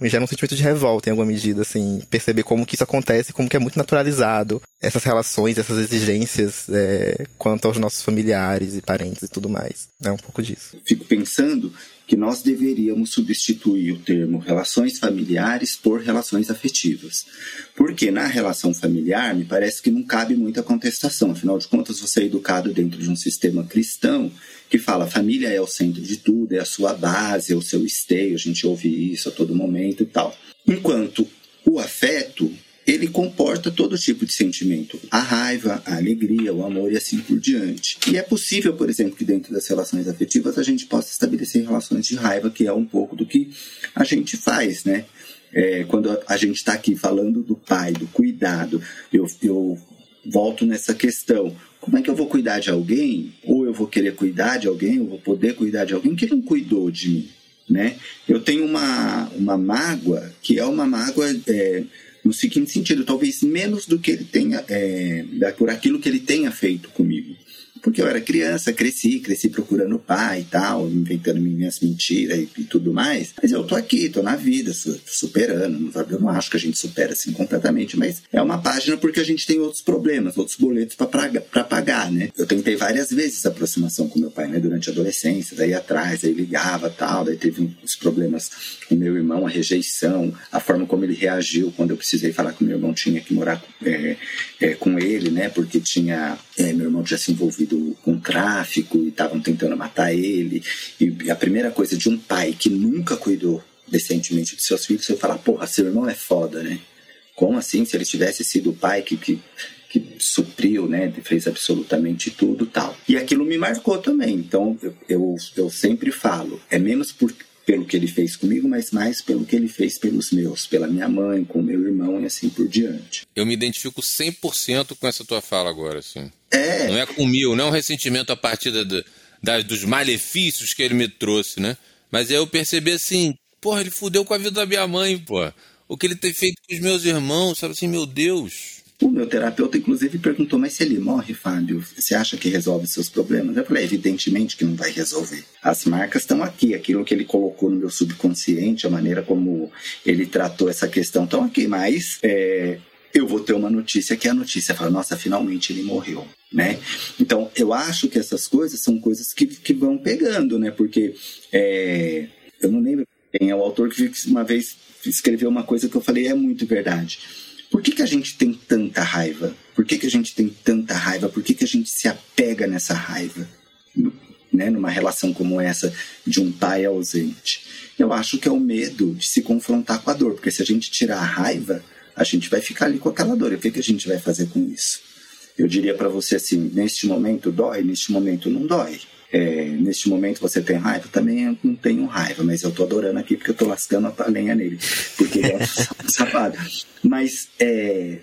gera um sentimento de revolta em alguma medida, assim, perceber como que isso acontece, como que é muito naturalizado essas relações, essas exigências é, quanto aos nossos familiares e parentes e tudo mais. É um pouco disso. Fico pensando que nós deveríamos substituir o termo relações familiares por relações afetivas. Porque na relação familiar, me parece que não cabe muita contestação. Afinal de contas, você é educado dentro de um sistema cristão que fala família é o centro de tudo, é a sua base, é o seu esteio, a gente ouve isso a todo momento e tal. Enquanto o afeto ele comporta todo tipo de sentimento. A raiva, a alegria, o amor e assim por diante. E é possível, por exemplo, que dentro das relações afetivas a gente possa estabelecer relações de raiva, que é um pouco do que a gente faz, né? É, quando a gente está aqui falando do pai, do cuidado, eu, eu volto nessa questão. Como é que eu vou cuidar de alguém? Ou eu vou querer cuidar de alguém, ou vou poder cuidar de alguém que não cuidou de mim? né? Eu tenho uma, uma mágoa que é uma mágoa é, no seguinte sentido, talvez menos do que ele tenha, é, por aquilo que ele tenha feito comigo porque eu era criança, cresci, cresci procurando o pai e tal, inventando minhas mentiras e, e, tudo mais. Mas eu tô aqui, tô na vida, superando. Eu não acho que a gente supera assim completamente, mas é uma página porque a gente tem outros problemas, outros boletos para pagar, né? Eu tentei várias vezes aproximação com meu pai, né? Durante a adolescência, daí atrás, aí ligava tal, daí teve uns problemas com meu irmão, a rejeição, a forma como ele reagiu quando eu precisei falar que meu irmão tinha que morar é, é, com ele, né? Porque tinha é, meu irmão tinha se envolvido com tráfico e estavam tentando matar ele. E a primeira coisa de um pai que nunca cuidou decentemente dos seus filhos foi falar: porra, seu irmão é foda, né? Como assim? Se ele tivesse sido o pai que, que, que supriu, né? Fez absolutamente tudo tal. E aquilo me marcou também. Então eu, eu, eu sempre falo: é menos por pelo que ele fez comigo, mas mais pelo que ele fez pelos meus, pela minha mãe, com meu irmão e assim por diante. Eu me identifico 100% com essa tua fala agora, assim. É. Não é comigo, não é um ressentimento a partir da, da, dos malefícios que ele me trouxe, né? Mas é eu perceber assim, porra, ele fudeu com a vida da minha mãe, pô. O que ele tem feito com os meus irmãos, sabe assim, meu Deus. O meu terapeuta, inclusive, perguntou: Mas se ele morre, Fábio, você acha que resolve seus problemas? Eu falei: Evidentemente que não vai resolver. As marcas estão aqui, aquilo que ele colocou no meu subconsciente, a maneira como ele tratou essa questão estão aqui, mas é, eu vou ter uma notícia que é a notícia fala: Nossa, finalmente ele morreu. Né? Então, eu acho que essas coisas são coisas que, que vão pegando, né? Porque é, eu não lembro quem é o autor que uma vez escreveu uma coisa que eu falei é muito verdade por que, que a gente tem tanta raiva? Por que, que a gente tem tanta raiva? Por que, que a gente se apega nessa raiva? Né, numa relação como essa de um pai ausente. Eu acho que é o medo de se confrontar com a dor, porque se a gente tirar a raiva, a gente vai ficar ali com aquela dor. E o que, que a gente vai fazer com isso? Eu diria para você assim: neste momento dói, neste momento não dói. É, neste momento você tem raiva? Também eu não tenho raiva, mas eu tô adorando aqui porque eu tô lascando a lenha nele, porque é um [LAUGHS] safado. Mas é,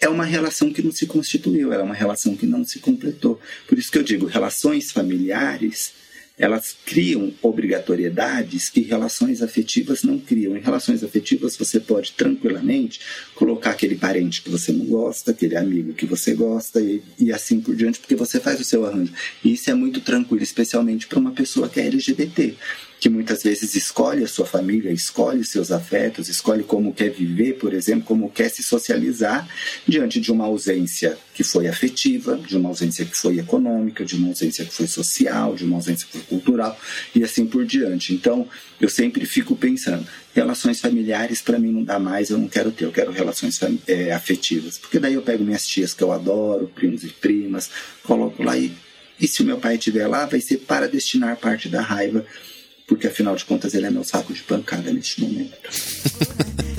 é uma relação que não se constituiu, é uma relação que não se completou. Por isso que eu digo, relações familiares elas criam obrigatoriedades que relações afetivas não criam. Em relações afetivas, você pode tranquilamente colocar aquele parente que você não gosta, aquele amigo que você gosta e, e assim por diante, porque você faz o seu arranjo. E isso é muito tranquilo, especialmente para uma pessoa que é LGBT que muitas vezes escolhe a sua família, escolhe seus afetos, escolhe como quer viver, por exemplo, como quer se socializar diante de uma ausência que foi afetiva, de uma ausência que foi econômica, de uma ausência que foi social, de uma ausência que foi cultural e assim por diante. Então, eu sempre fico pensando, relações familiares para mim não dá mais, eu não quero ter, eu quero relações é, afetivas, porque daí eu pego minhas tias que eu adoro, primos e primas, coloco lá e e se o meu pai estiver lá, vai ser para destinar parte da raiva porque afinal de contas ele é meu saco de pancada neste momento.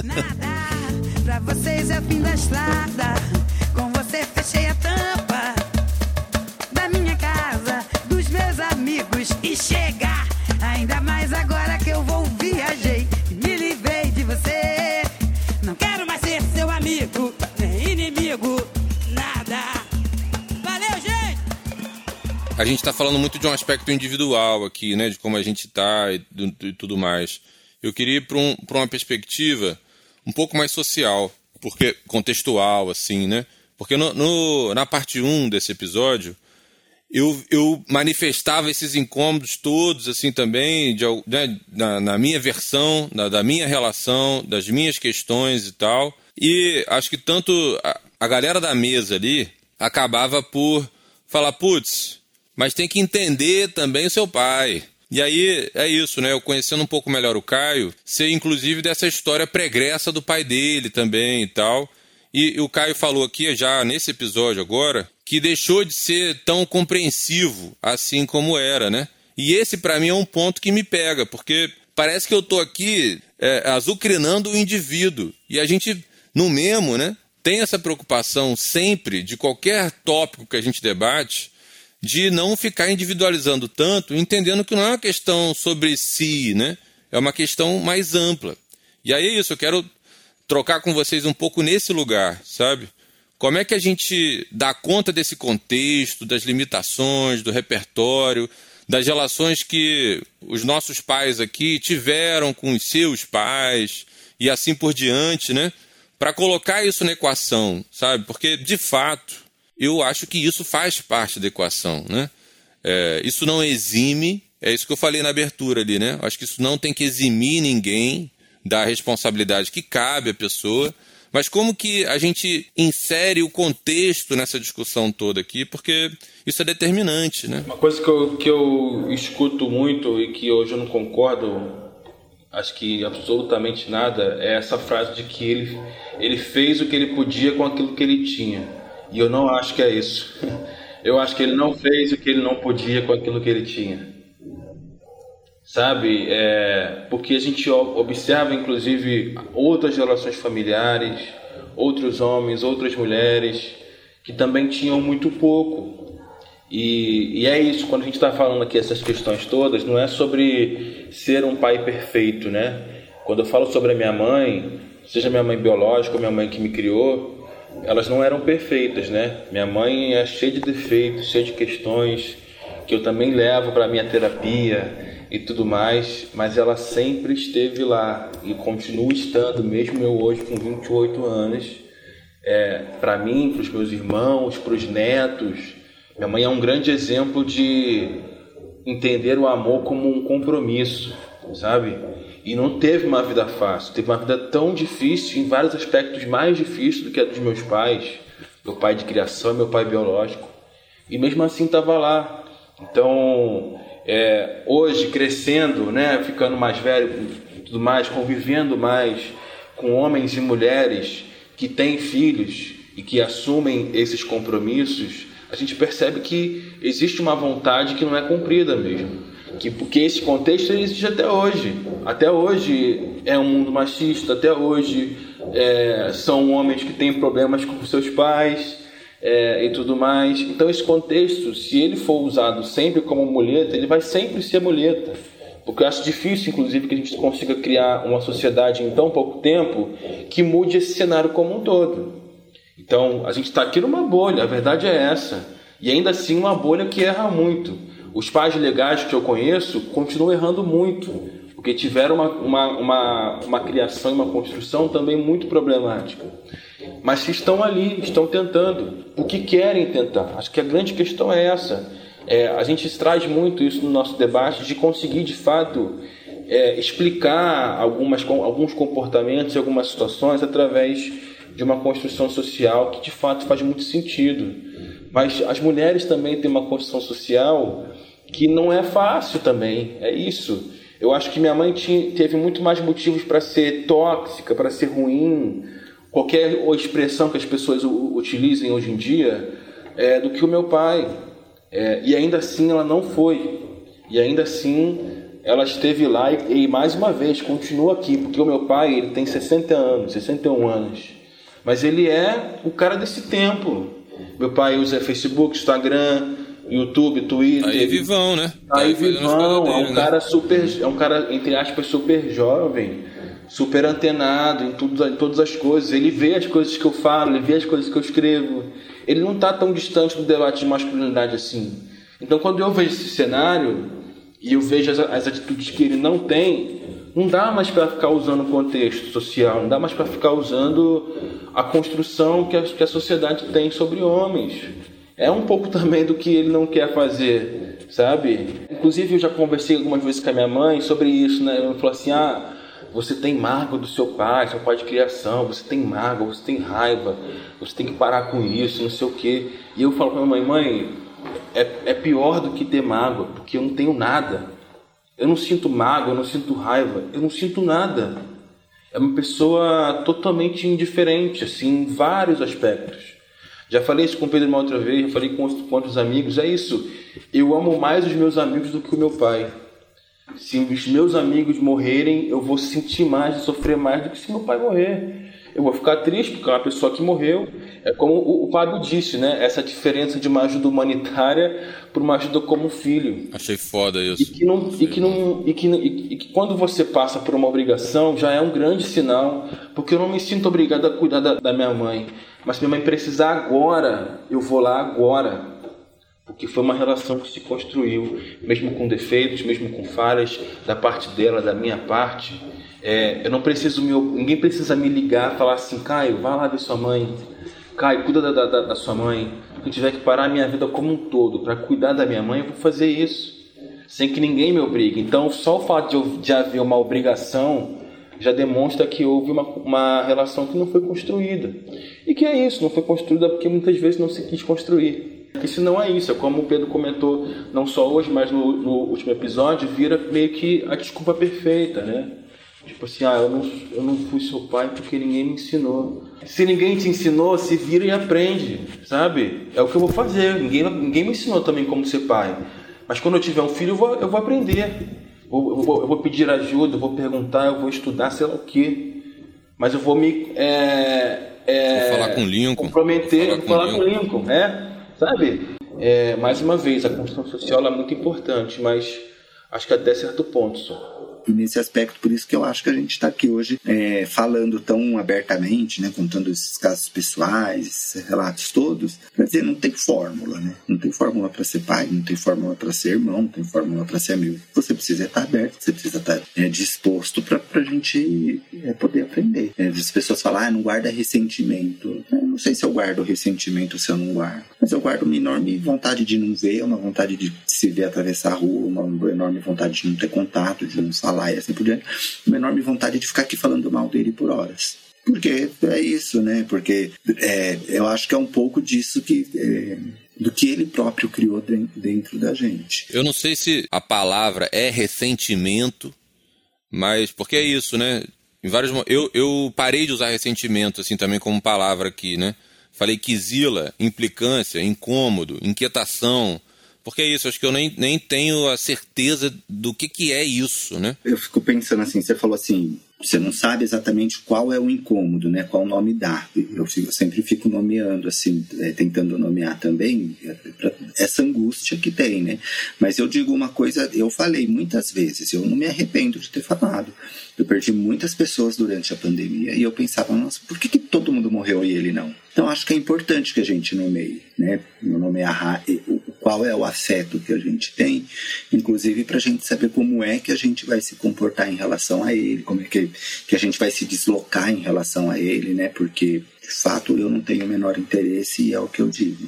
Nada, pra vocês é o fim da estrada. Com você fechei a tampa da minha casa, dos meus amigos e chega. Ainda mais agora a gente está falando muito de um aspecto individual aqui, né? De como a gente está e, e, tudo mais. Eu queria ir para um, uma perspectiva um pouco mais social, porque contextual, assim, né? Porque no, no, na parte 1 desse episódio, eu, eu manifestava esses incômodos todos, assim, também, de, né, na, na, minha versão, na, da minha relação, das minhas questões e tal. E acho que tanto a, a galera da mesa ali acabava por falar, putz, mas tem que entender também o seu pai. E aí é isso, né? Eu conhecendo um pouco melhor o Caio, sei inclusive dessa história pregressa do pai dele também e tal. E, e o Caio falou aqui já nesse episódio agora que deixou de ser tão compreensivo assim como era, né? E esse para mim é um ponto que me pega, porque parece que eu tô aqui é, azucrinando o indivíduo. E a gente, no mesmo, né? Tem essa preocupação sempre de qualquer tópico que a gente debate de não ficar individualizando tanto, entendendo que não é uma questão sobre si, né? É uma questão mais ampla. E aí é isso, eu quero trocar com vocês um pouco nesse lugar, sabe? Como é que a gente dá conta desse contexto, das limitações, do repertório, das relações que os nossos pais aqui tiveram com os seus pais e assim por diante, né? Para colocar isso na equação, sabe? Porque, de fato, eu acho que isso faz parte da equação, né? É, isso não exime, é isso que eu falei na abertura ali, né? Acho que isso não tem que eximir ninguém da responsabilidade que cabe à pessoa, mas como que a gente insere o contexto nessa discussão toda aqui, porque isso é determinante, né? Uma coisa que eu, que eu escuto muito e que hoje eu não concordo, acho que absolutamente nada, é essa frase de que ele, ele fez o que ele podia com aquilo que ele tinha. E eu não acho que é isso. Eu acho que ele não fez o que ele não podia com aquilo que ele tinha. Sabe? É, porque a gente observa, inclusive, outras relações familiares, outros homens, outras mulheres, que também tinham muito pouco. E, e é isso, quando a gente está falando aqui essas questões todas, não é sobre ser um pai perfeito, né? Quando eu falo sobre a minha mãe, seja minha mãe biológica ou minha mãe que me criou, elas não eram perfeitas, né? Minha mãe é cheia de defeitos, cheia de questões que eu também levo para minha terapia e tudo mais, mas ela sempre esteve lá e continua estando, mesmo eu hoje com 28 anos, é, para mim, para os meus irmãos, para os netos. Minha mãe é um grande exemplo de entender o amor como um compromisso, sabe? E não teve uma vida fácil, teve uma vida tão difícil, em vários aspectos mais difícil do que a dos meus pais, meu pai de criação, meu pai biológico, e mesmo assim estava lá. Então, é, hoje crescendo, né, ficando mais velho, tudo mais, convivendo mais com homens e mulheres que têm filhos e que assumem esses compromissos, a gente percebe que existe uma vontade que não é cumprida mesmo que porque esse contexto existe até hoje. Até hoje é um mundo machista, até hoje é, são homens que têm problemas com seus pais é, e tudo mais. Então esse contexto, se ele for usado sempre como muleta, ele vai sempre ser muleta. Porque eu acho difícil, inclusive, que a gente consiga criar uma sociedade em tão pouco tempo que mude esse cenário como um todo. Então, a gente está aqui numa bolha, a verdade é essa. E ainda assim, uma bolha que erra muito. Os pais legais que eu conheço continuam errando muito, porque tiveram uma, uma, uma, uma criação e uma construção também muito problemática. Mas estão ali, estão tentando. O que querem tentar? Acho que a grande questão é essa. É, a gente traz muito isso no nosso debate de conseguir de fato é, explicar algumas, alguns comportamentos e algumas situações através de uma construção social que de fato faz muito sentido. Mas as mulheres também têm uma construção social que não é fácil também. É isso. Eu acho que minha mãe tinha, teve muito mais motivos para ser tóxica, para ser ruim, qualquer expressão que as pessoas utilizem hoje em dia, é, do que o meu pai. É, e ainda assim ela não foi. E ainda assim ela esteve lá e, e, mais uma vez continua aqui, porque o meu pai ele tem 60 anos, 61 anos. Mas ele é o cara desse tempo. Meu pai usa Facebook, Instagram, YouTube, Twitter. Aí vivão, né? Aí vivão, dele, é um né? cara super, é um cara entre aspas super jovem, super antenado em tudo, em todas as coisas. Ele vê as coisas que eu falo, ele vê as coisas que eu escrevo. Ele não está tão distante do debate de masculinidade assim. Então, quando eu vejo esse cenário e eu vejo as, as atitudes que ele não tem, não dá mais para ficar usando o contexto social, não dá mais para ficar usando a construção que a, que a sociedade tem sobre homens é um pouco também do que ele não quer fazer, sabe? Inclusive eu já conversei algumas vezes com a minha mãe sobre isso, né? Ela falou assim: "Ah, você tem mágoa do seu pai, seu pai de criação, você tem mágoa, você tem raiva, você tem que parar com isso, não sei o quê". E eu falo para minha mãe: "Mãe, é, é pior do que ter mágoa, porque eu não tenho nada. Eu não sinto mágoa, eu não sinto raiva, eu não sinto nada. É uma pessoa totalmente indiferente, assim, em vários aspectos. Já falei isso com o Pedro uma outra vez, já falei com, com outros amigos. É isso. Eu amo mais os meus amigos do que o meu pai. Se os meus amigos morrerem, eu vou sentir mais e sofrer mais do que se meu pai morrer. Eu vou ficar triste porque é uma pessoa que morreu. É como o, o Fábio disse, né? Essa diferença de uma ajuda humanitária para uma ajuda como filho. Achei foda isso. E que, não, e que, não, e que, e que quando você passa por uma obrigação, já é um grande sinal, porque eu não me sinto obrigado a cuidar da, da minha mãe. Mas se minha mãe precisar agora, eu vou lá agora. Porque foi uma relação que se construiu, mesmo com defeitos, mesmo com falhas, da parte dela, da minha parte. É, eu não preciso me, ninguém precisa me ligar, falar assim, Caio, vai lá ver sua mãe, Caio, cuida da, da, da sua mãe. Se eu tiver que parar a minha vida como um todo para cuidar da minha mãe, eu vou fazer isso, sem que ninguém me obrigue. Então, só o fato de, de haver uma obrigação já demonstra que houve uma, uma relação que não foi construída. E que é isso, não foi construída porque muitas vezes não se quis construir. Isso não é isso, é como o Pedro comentou, não só hoje, mas no, no último episódio, vira meio que a desculpa perfeita, né? Tipo assim, ah, eu não, eu não fui seu pai porque ninguém me ensinou. Se ninguém te ensinou, se vira e aprende, sabe? É o que eu vou fazer. Ninguém, ninguém me ensinou também como ser pai. Mas quando eu tiver um filho, eu vou, eu vou aprender. Eu, eu, vou, eu vou pedir ajuda, eu vou perguntar, eu vou estudar, sei lá o quê. Mas eu vou me. É, é, vou falar com o Lincoln. Comprometer, vou falar, com, o Lincoln, é? Sabe? É, mais uma vez, a construção social é muito importante, mas acho que até certo ponto só nesse aspecto, por isso que eu acho que a gente está aqui hoje é, falando tão abertamente, né, contando esses casos pessoais, relatos todos. Quer dizer, não tem fórmula, né? Não tem fórmula para ser pai, não tem fórmula para ser irmão, não tem fórmula para ser amigo. Você precisa estar aberto, você precisa estar é, disposto para a gente é, poder aprender. É, as pessoas falam, ah, não guarda ressentimento. Eu não sei se eu guardo ressentimento ou se eu não guardo, mas eu guardo uma enorme vontade de não ver, uma vontade de se ver atravessar a rua, uma enorme vontade de não ter contato, de não falar e assim por diante, uma enorme vontade de ficar aqui falando mal dele por horas. Porque é isso, né? Porque é, eu acho que é um pouco disso que. É, do que ele próprio criou dentro da gente. Eu não sei se a palavra é ressentimento, mas porque é isso, né? Em vários eu, eu parei de usar ressentimento assim também como palavra aqui, né? Falei quisila, implicância, incômodo, inquietação, porque é isso, acho que eu nem, nem tenho a certeza do que, que é isso, né? Eu fico pensando assim, você falou assim, você não sabe exatamente qual é o incômodo, né? Qual nome dar. Eu, eu sempre fico nomeando, assim, é, tentando nomear também é, essa angústia que tem, né? Mas eu digo uma coisa, eu falei muitas vezes, eu não me arrependo de ter falado. Eu perdi muitas pessoas durante a pandemia e eu pensava, nossa, por que, que todo mundo morreu e ele não? Então acho que é importante que a gente nomeie, né? Nomear qual é o afeto que a gente tem, inclusive para a gente saber como é que a gente vai se comportar em relação a ele, como é que, que a gente vai se deslocar em relação a ele, né? Porque de fato eu não tenho o menor interesse e é o que eu digo.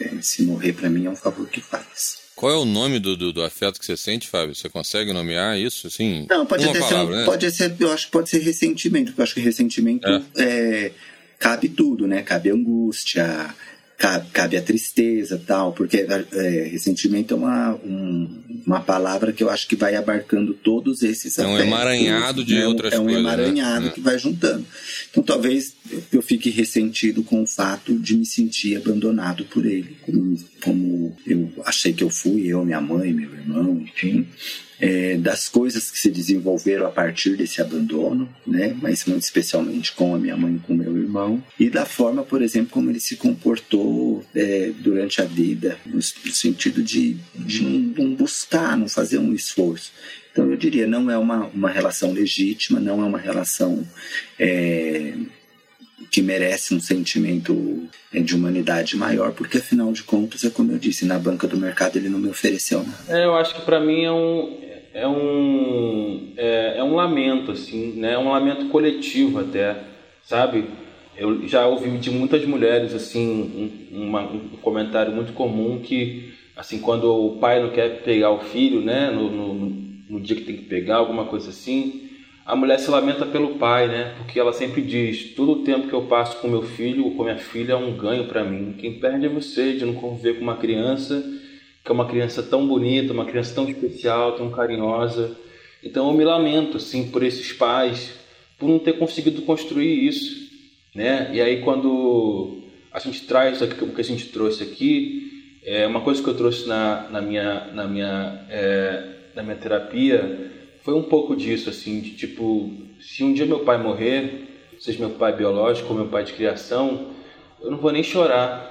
É, se morrer para mim é um favor que faz. Qual é o nome do, do, do, afeto que você sente, Fábio? Você consegue nomear isso? Assim, não, pode até palavra, ser, né? pode ser, eu acho que pode ser ressentimento, porque eu acho que ressentimento é. É, cabe tudo, né? Cabe angústia, cabe, cabe a tristeza tal, porque é, ressentimento é uma, um, uma palavra que eu acho que vai abarcando todos esses É um emaranhado de né? outras coisas. É um coisas, emaranhado né? que vai juntando. Então talvez eu fique ressentido com o fato de me sentir abandonado por ele, como, como eu achei que eu fui, eu, minha mãe, meu irmão, enfim é, das coisas que se desenvolveram a partir desse abandono, né? mas muito especialmente com a minha mãe e com meu irmão, e da forma, por exemplo, como ele se comportou é, durante a vida, no, sentido de, de não, não buscar, não fazer um esforço. Então eu diria, não é uma, uma relação legítima, não é uma relação é, que merece um sentimento é, de humanidade maior, porque afinal de contas, é como eu disse, na banca do mercado ele não me ofereceu nada. É, eu acho que para mim é um, é um, é, é, um lamento, assim, né? É um lamento coletivo até, sabe? Eu já ouvi de muitas mulheres, assim, um, uma, um comentário muito comum que, assim, quando o pai não quer pegar o filho, né? No, no, no dia que tem que pegar, alguma coisa assim, a mulher se lamenta pelo pai, né? Porque ela sempre diz: todo o tempo que eu passo com meu filho ou com minha filha é um ganho para mim. Quem perde é você de não conviver com uma criança que é uma criança tão bonita, uma criança tão especial, tão carinhosa. Então eu me lamento assim por esses pais por não ter conseguido construir isso, né? E aí quando a gente traz o que a gente trouxe aqui, é uma coisa que eu trouxe na, na minha na minha é, na minha terapia foi um pouco disso assim, de tipo, se um dia meu pai morrer, seja meu pai biológico ou meu pai de criação, eu não vou nem chorar,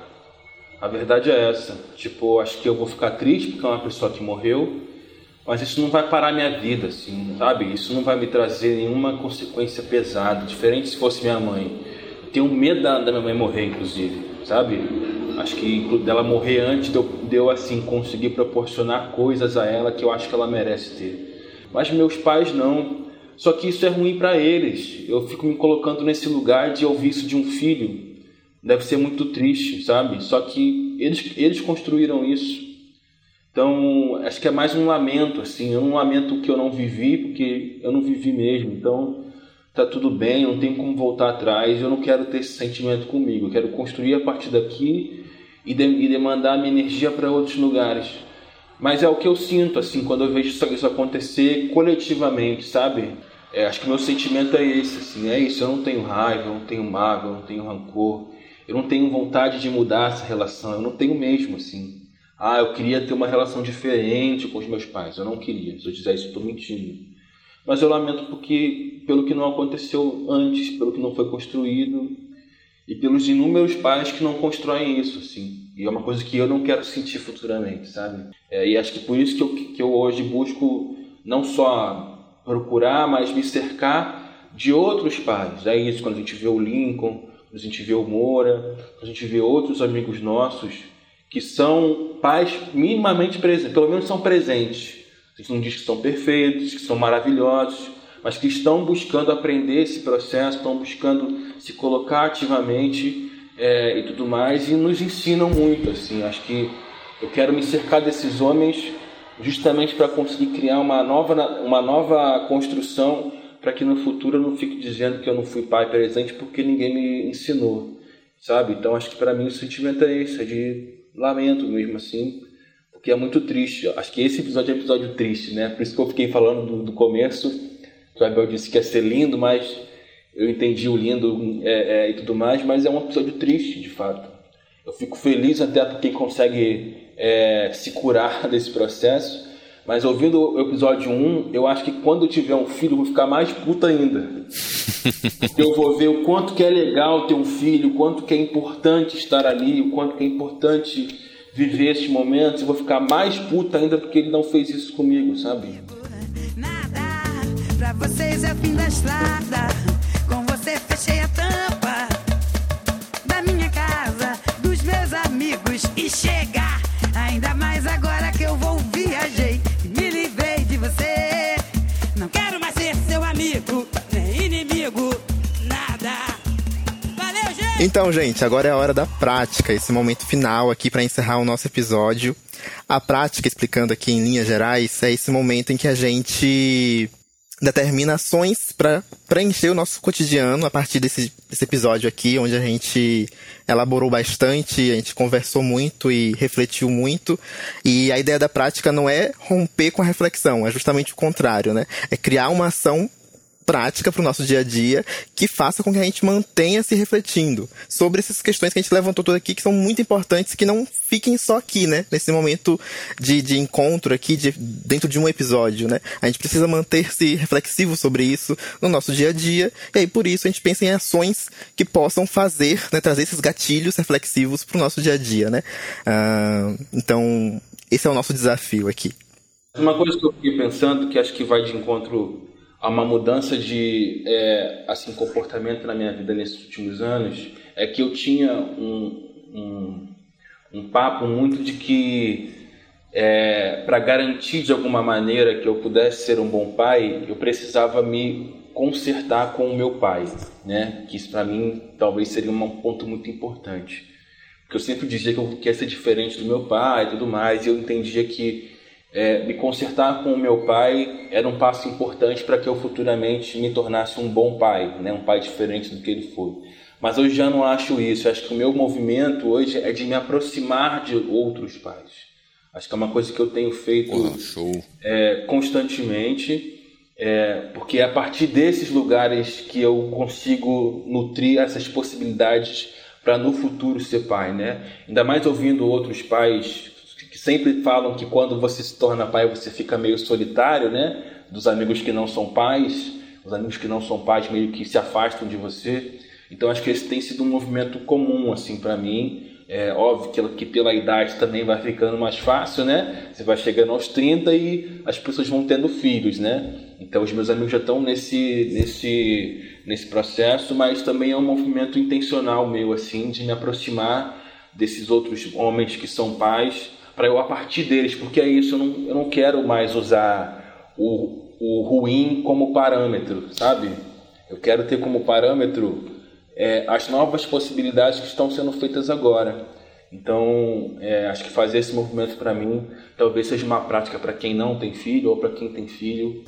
a verdade é essa. Tipo, acho que eu vou ficar triste porque é uma pessoa que morreu, mas isso não vai parar minha vida, assim, sabe? Isso não vai me trazer nenhuma consequência pesada, diferente se fosse minha mãe. Eu tenho medo da, da minha mãe morrer, inclusive, sabe? Acho que dela morrer antes deu, deu assim conseguir proporcionar coisas a ela que eu acho que ela merece ter. Mas meus pais não. Só que isso é ruim para eles. Eu fico me colocando nesse lugar de ouvir isso de um filho. Deve ser muito triste, sabe? Só que eles, eles construíram isso. Então, acho que é mais um lamento, assim. É um lamento que eu não vivi, porque eu não vivi mesmo. Então, tá tudo bem, não tem como voltar atrás. Eu não quero ter esse sentimento comigo. Eu quero construir a partir daqui e, de, e demandar minha energia para outros lugares. Mas é o que eu sinto, assim, quando eu vejo isso, acontecer coletivamente, sabe? É, acho que meu sentimento é esse, assim, é isso. Eu não tenho raiva, eu não tenho mágoa, eu não tenho rancor, eu não tenho vontade de mudar essa relação, eu não tenho mesmo, assim. Ah, eu queria ter uma relação diferente com os meus pais. Eu não queria. Se eu disser isso, estou mentindo. Mas eu lamento porque pelo que não aconteceu antes, pelo que não foi construído e pelos inúmeros pais que não constroem isso, assim. E é uma coisa que eu não quero sentir futuramente, sabe? É, e acho que por isso que eu, que eu hoje busco não só procurar, mas me cercar de outros pais. É isso, quando a gente vê o Lincoln, quando a gente vê o Moura, quando a gente vê outros amigos nossos que são pais minimamente presentes, pelo menos são presentes. A gente não diz que são perfeitos, que são maravilhosos, mas que estão buscando aprender esse processo, estão buscando se colocar ativamente é, e tudo mais, e nos ensinam muito. Assim, acho que eu quero me cercar desses homens justamente para conseguir criar uma nova, uma nova construção para que no futuro eu não fique dizendo que eu não fui pai presente porque ninguém me ensinou, sabe? Então acho que para mim o sentimento é esse, é de lamento mesmo assim, porque é muito triste. Acho que esse episódio é um episódio triste, né? Por isso que eu fiquei falando do, do começo, o Abel disse que ia ser lindo, mas eu entendi o lindo é, é, e tudo mais, mas é um episódio triste, de fato. Eu fico feliz até por quem consegue é, se curar [LAUGHS] desse processo, mas ouvindo o episódio 1, eu acho que quando eu tiver um filho, eu vou ficar mais puta ainda. [LAUGHS] Eu vou ver o quanto que é legal ter um filho, o quanto que é importante estar ali, o quanto que é importante viver esses momentos. Eu vou ficar mais puta ainda porque ele não fez isso comigo, sabe? Nada, pra vocês é o fim da estrada. Então, gente, agora é a hora da prática, esse momento final aqui para encerrar o nosso episódio. A prática, explicando aqui em linhas gerais, é esse momento em que a gente determina ações para preencher o nosso cotidiano a partir desse, desse episódio aqui, onde a gente elaborou bastante, a gente conversou muito e refletiu muito. E a ideia da prática não é romper com a reflexão, é justamente o contrário, né? É criar uma ação prática para o nosso dia a dia que faça com que a gente mantenha se refletindo sobre essas questões que a gente levantou tudo aqui que são muito importantes que não fiquem só aqui, né? Nesse momento de, de encontro aqui de, dentro de um episódio, né? A gente precisa manter-se reflexivo sobre isso no nosso dia a dia e aí por isso a gente pensa em ações que possam fazer, né? Trazer esses gatilhos reflexivos para o nosso dia a dia, né? Ah, então esse é o nosso desafio aqui. Uma coisa que eu fiquei pensando que acho que vai de encontro a uma mudança de é, assim comportamento na minha vida nesses últimos anos é que eu tinha um, um, um papo muito de que é, para garantir de alguma maneira que eu pudesse ser um bom pai eu precisava me consertar com o meu pai né? Que isso para mim talvez seria um ponto muito importante. Porque eu sempre dizia que eu queria ser diferente do meu pai e tudo mais e eu entendia que é, me consertar com o meu pai era um passo importante para que eu futuramente me tornasse um bom pai, né? um pai diferente do que ele foi. Mas hoje já não acho isso. Eu acho que o meu movimento hoje é de me aproximar de outros pais. Acho que é uma coisa que eu tenho feito é, constantemente, é, porque é a partir desses lugares que eu consigo nutrir essas possibilidades para no futuro ser pai, né? Ainda mais ouvindo outros pais sempre falam que quando você se torna pai você fica meio solitário, né? Dos amigos que não são pais, os amigos que não são pais meio que se afastam de você. Então acho que esse tem sido um movimento comum assim para mim. É óbvio que, que pela idade também vai ficando mais fácil, né? Você vai chegando aos 30 e as pessoas vão tendo filhos, né? Então os meus amigos já estão nesse nesse nesse processo, mas também é um movimento intencional meu assim de me aproximar desses outros homens que são pais, para eu a partir deles, porque é isso, eu não, eu não quero mais usar o, o ruim como parâmetro, sabe? Eu quero ter como parâmetro é, as novas possibilidades que estão sendo feitas agora. Então, é, acho que fazer esse movimento para mim talvez seja uma prática para quem não tem filho ou para quem tem filho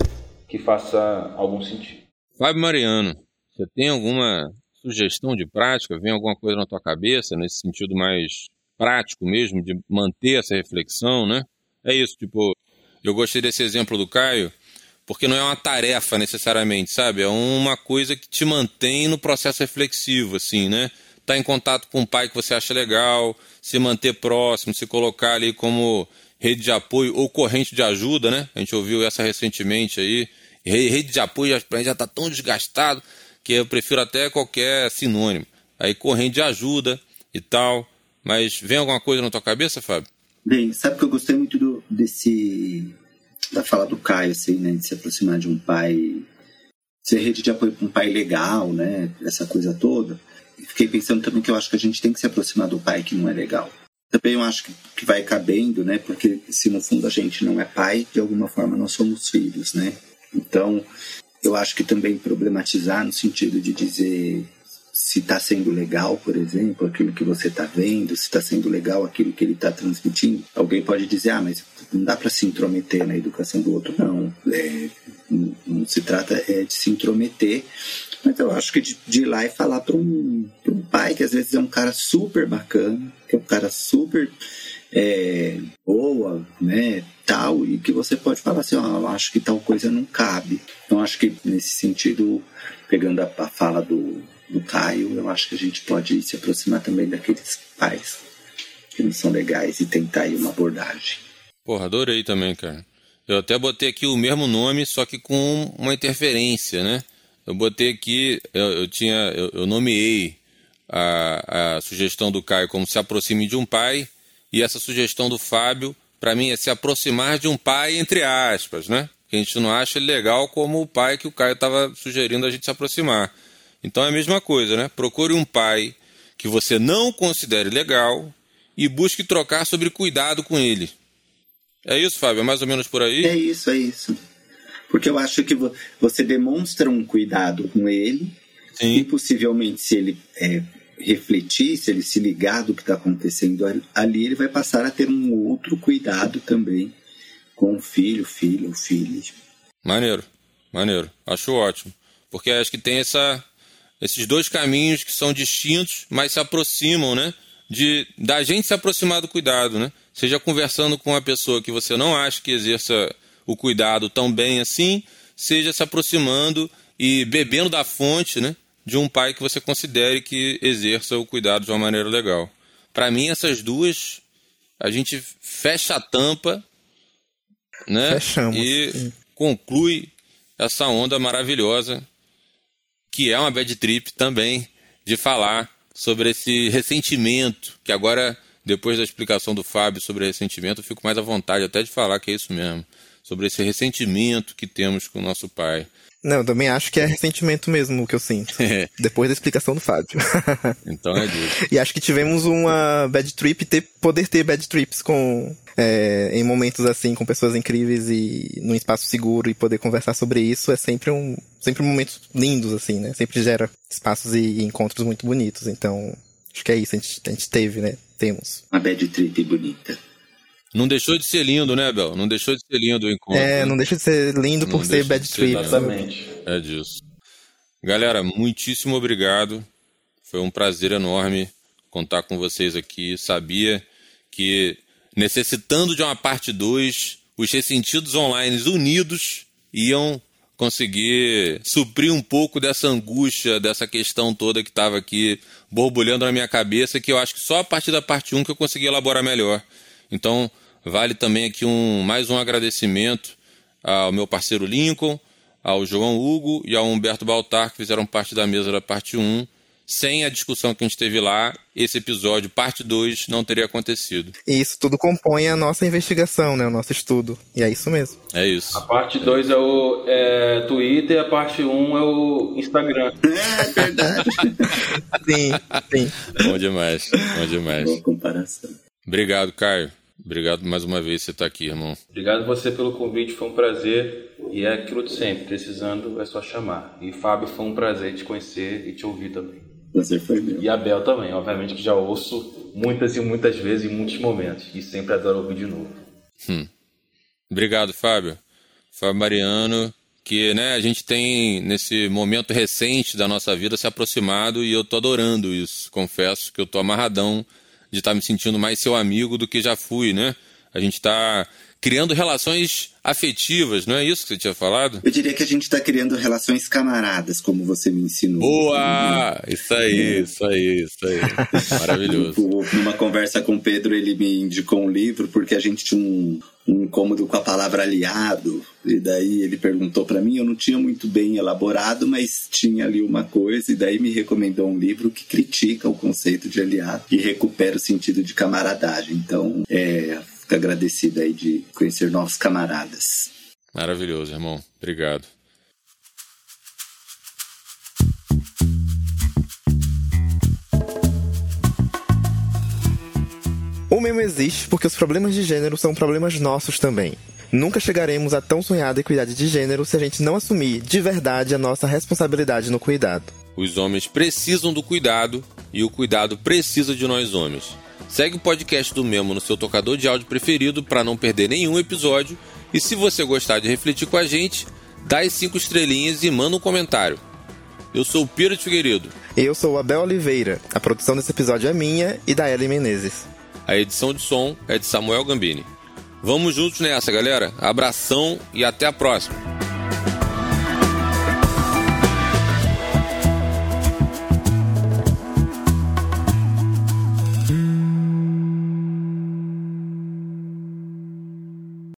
que faça algum sentido. Fábio Mariano, você tem alguma sugestão de prática? Vem alguma coisa na tua cabeça nesse sentido mais prático mesmo de manter essa reflexão, né? É isso, tipo, eu gostei desse exemplo do Caio, porque não é uma tarefa necessariamente, sabe? É uma coisa que te mantém no processo reflexivo, assim, né? Tá em contato com um pai que você acha legal, se manter próximo, se colocar ali como rede de apoio ou corrente de ajuda, né? A gente ouviu essa recentemente aí. Rede de apoio já está tão desgastado que eu prefiro até qualquer sinônimo. Aí corrente de ajuda e tal. Mas vem alguma coisa na tua cabeça, Fábio? Bem, sabe que eu gostei muito do, desse da fala do Caio, assim, né, de se aproximar de um pai, ser rede de apoio para um pai legal, né, essa coisa toda. Fiquei pensando também que eu acho que a gente tem que se aproximar do pai que não é legal. Também eu acho que, que vai cabendo, né, porque se no fundo a gente não é pai, de alguma forma nós somos filhos, né. Então, eu acho que também problematizar no sentido de dizer se está sendo legal, por exemplo, aquilo que você está vendo, se está sendo legal aquilo que ele está transmitindo. Alguém pode dizer, ah, mas não dá para se intrometer na educação do outro, não. É, não, não, se trata é, de se intrometer, mas eu acho que de, de ir lá e falar para um, um pai que às vezes é um cara super bacana, que é um cara super é, boa, né, tal, e que você pode falar assim, oh, eu acho que tal coisa não cabe. Então acho que nesse sentido, pegando a, a fala do, do Caio, eu acho que a gente pode se aproximar também daqueles pais que não são legais e tentar aí uma abordagem. Porra, adorei também, cara. Eu até botei aqui o mesmo nome, só que com uma interferência, né? Eu botei aqui, eu, eu tinha, eu, eu nomeei a, a, sugestão do Caio como se aproxime de um pai, e essa sugestão do Fábio, para mim, é se aproximar de um pai, entre aspas, né? Que a gente não acha legal como o pai que o Caio estava sugerindo a gente se aproximar. Então é a mesma coisa, né? Procure um pai que você não considere legal e busque trocar sobre cuidado com ele. É isso, Fábio? É mais ou menos por aí? É isso, é isso. Porque eu acho que você demonstra um cuidado com ele Sim. e possivelmente se ele é, refletir, se ele se ligar do que está acontecendo ali, ele vai passar a ter um outro cuidado também com o filho, filho, filho. Maneiro, maneiro. Acho ótimo. Porque acho que tem essa esses dois caminhos que são distintos, mas se aproximam, né? De da gente se aproximar do cuidado, né? Seja conversando com uma pessoa que você não acha que exerça o cuidado tão bem assim, seja se aproximando e bebendo da fonte, né? De um pai que você considere que exerça o cuidado de uma maneira legal. Para mim, essas duas, a gente fecha a tampa, né? Fechamos. E conclui essa onda maravilhosa que é uma bad trip também, de falar sobre esse ressentimento, que agora, depois da explicação do Fábio sobre ressentimento, eu fico mais à vontade até de falar que é isso mesmo, sobre esse ressentimento que temos com o nosso pai. Não, eu também acho que é ressentimento mesmo o que eu sinto. [LAUGHS] É. Depois da explicação do Fábio. então é disso. [LAUGHS] e acho que tivemos uma bad trip, ter, poder ter bad trips com é, em momentos assim, com pessoas incríveis e num espaço seguro e poder conversar sobre isso é sempre um, sempre momentos lindos, assim, né? Sempre gera espaços e, e encontros muito bonitos. Então, acho que é isso, a gente, a gente teve, né? Temos. Uma bad trip bonita. Não deixou de ser lindo, né, Bel? Não deixou de ser lindo o encontro. É, né? não deixa de ser lindo por ser bad trip. Exatamente. É disso. Galera, muitíssimo obrigado. Foi um prazer enorme contar com vocês aqui. Sabia que necessitando de uma parte 2, os ressentidos online unidos iam conseguir suprir um pouco dessa angústia, dessa questão toda que estava aqui borbulhando na minha cabeça, que eu acho que só a partir da parte 1 um que eu consegui elaborar melhor. Então, vale também aqui um, mais um agradecimento ao meu parceiro Lincoln, ao João Hugo e ao Humberto Baltar, que fizeram parte da mesa da parte 1. Sem a discussão que a gente teve lá, esse episódio, parte 2, não teria acontecido. E isso tudo compõe a nossa investigação, né? O nosso estudo. E é isso mesmo. É isso. A parte 2 é o é, Twitter e a parte 1 um é o Instagram. É verdade. [LAUGHS] sim, sim. Bom demais, bom demais. Boa comparação. Obrigado, Caio. Obrigado mais uma vez por você estar aqui, irmão. Obrigado você pelo convite, foi um prazer. E é aquilo de sempre, precisando é só chamar. E Fábio, foi um prazer te conhecer e te ouvir também. Você foi meu. E a Bel também, obviamente que já ouço muitas e muitas vezes em muitos momentos. E sempre adoro ouvir de novo. Hum. Obrigado, Fábio. Fábio Mariano, que né, a gente tem nesse momento recente da nossa vida se aproximado e eu tô adorando isso. Confesso que eu tô amarradão de estar tá me sentindo mais seu amigo do que já fui, né? A gente está criando relações afetivas, não é isso que você tinha falado? Eu diria que a gente está criando relações camaradas, como você me ensinou. Boa! Isso aí, isso aí, isso aí. [LAUGHS] Maravilhoso. Numa conversa com o Pedro, ele me indicou um livro porque a gente tinha um, um incômodo com a palavra aliado. E daí ele perguntou para mim, eu não tinha muito bem elaborado, mas tinha ali uma coisa, e daí me recomendou um livro que critica o conceito de aliado e recupera o sentido de camaradagem. Então, é, fico agradecido aí de conhecer novos camaradas. Maravilhoso, irmão. Obrigado. O mesmo existe porque os problemas de gênero são problemas nossos também. Nunca chegaremos a tão sonhada equidade de gênero se a gente não assumir de verdade a nossa responsabilidade no cuidado. Os homens precisam do cuidado e o cuidado precisa de nós homens. Segue o podcast do Memo no seu tocador de áudio preferido para não perder nenhum episódio. E se você gostar de refletir com a gente, dá as cinco estrelinhas e manda um comentário. Eu sou o Piro de Figueiredo. Eu sou o Abel Oliveira. A produção desse episódio é minha e da Ellen Menezes. A edição de som é de Samuel Gambini. Vamos juntos nessa, galera. Abração e até a próxima.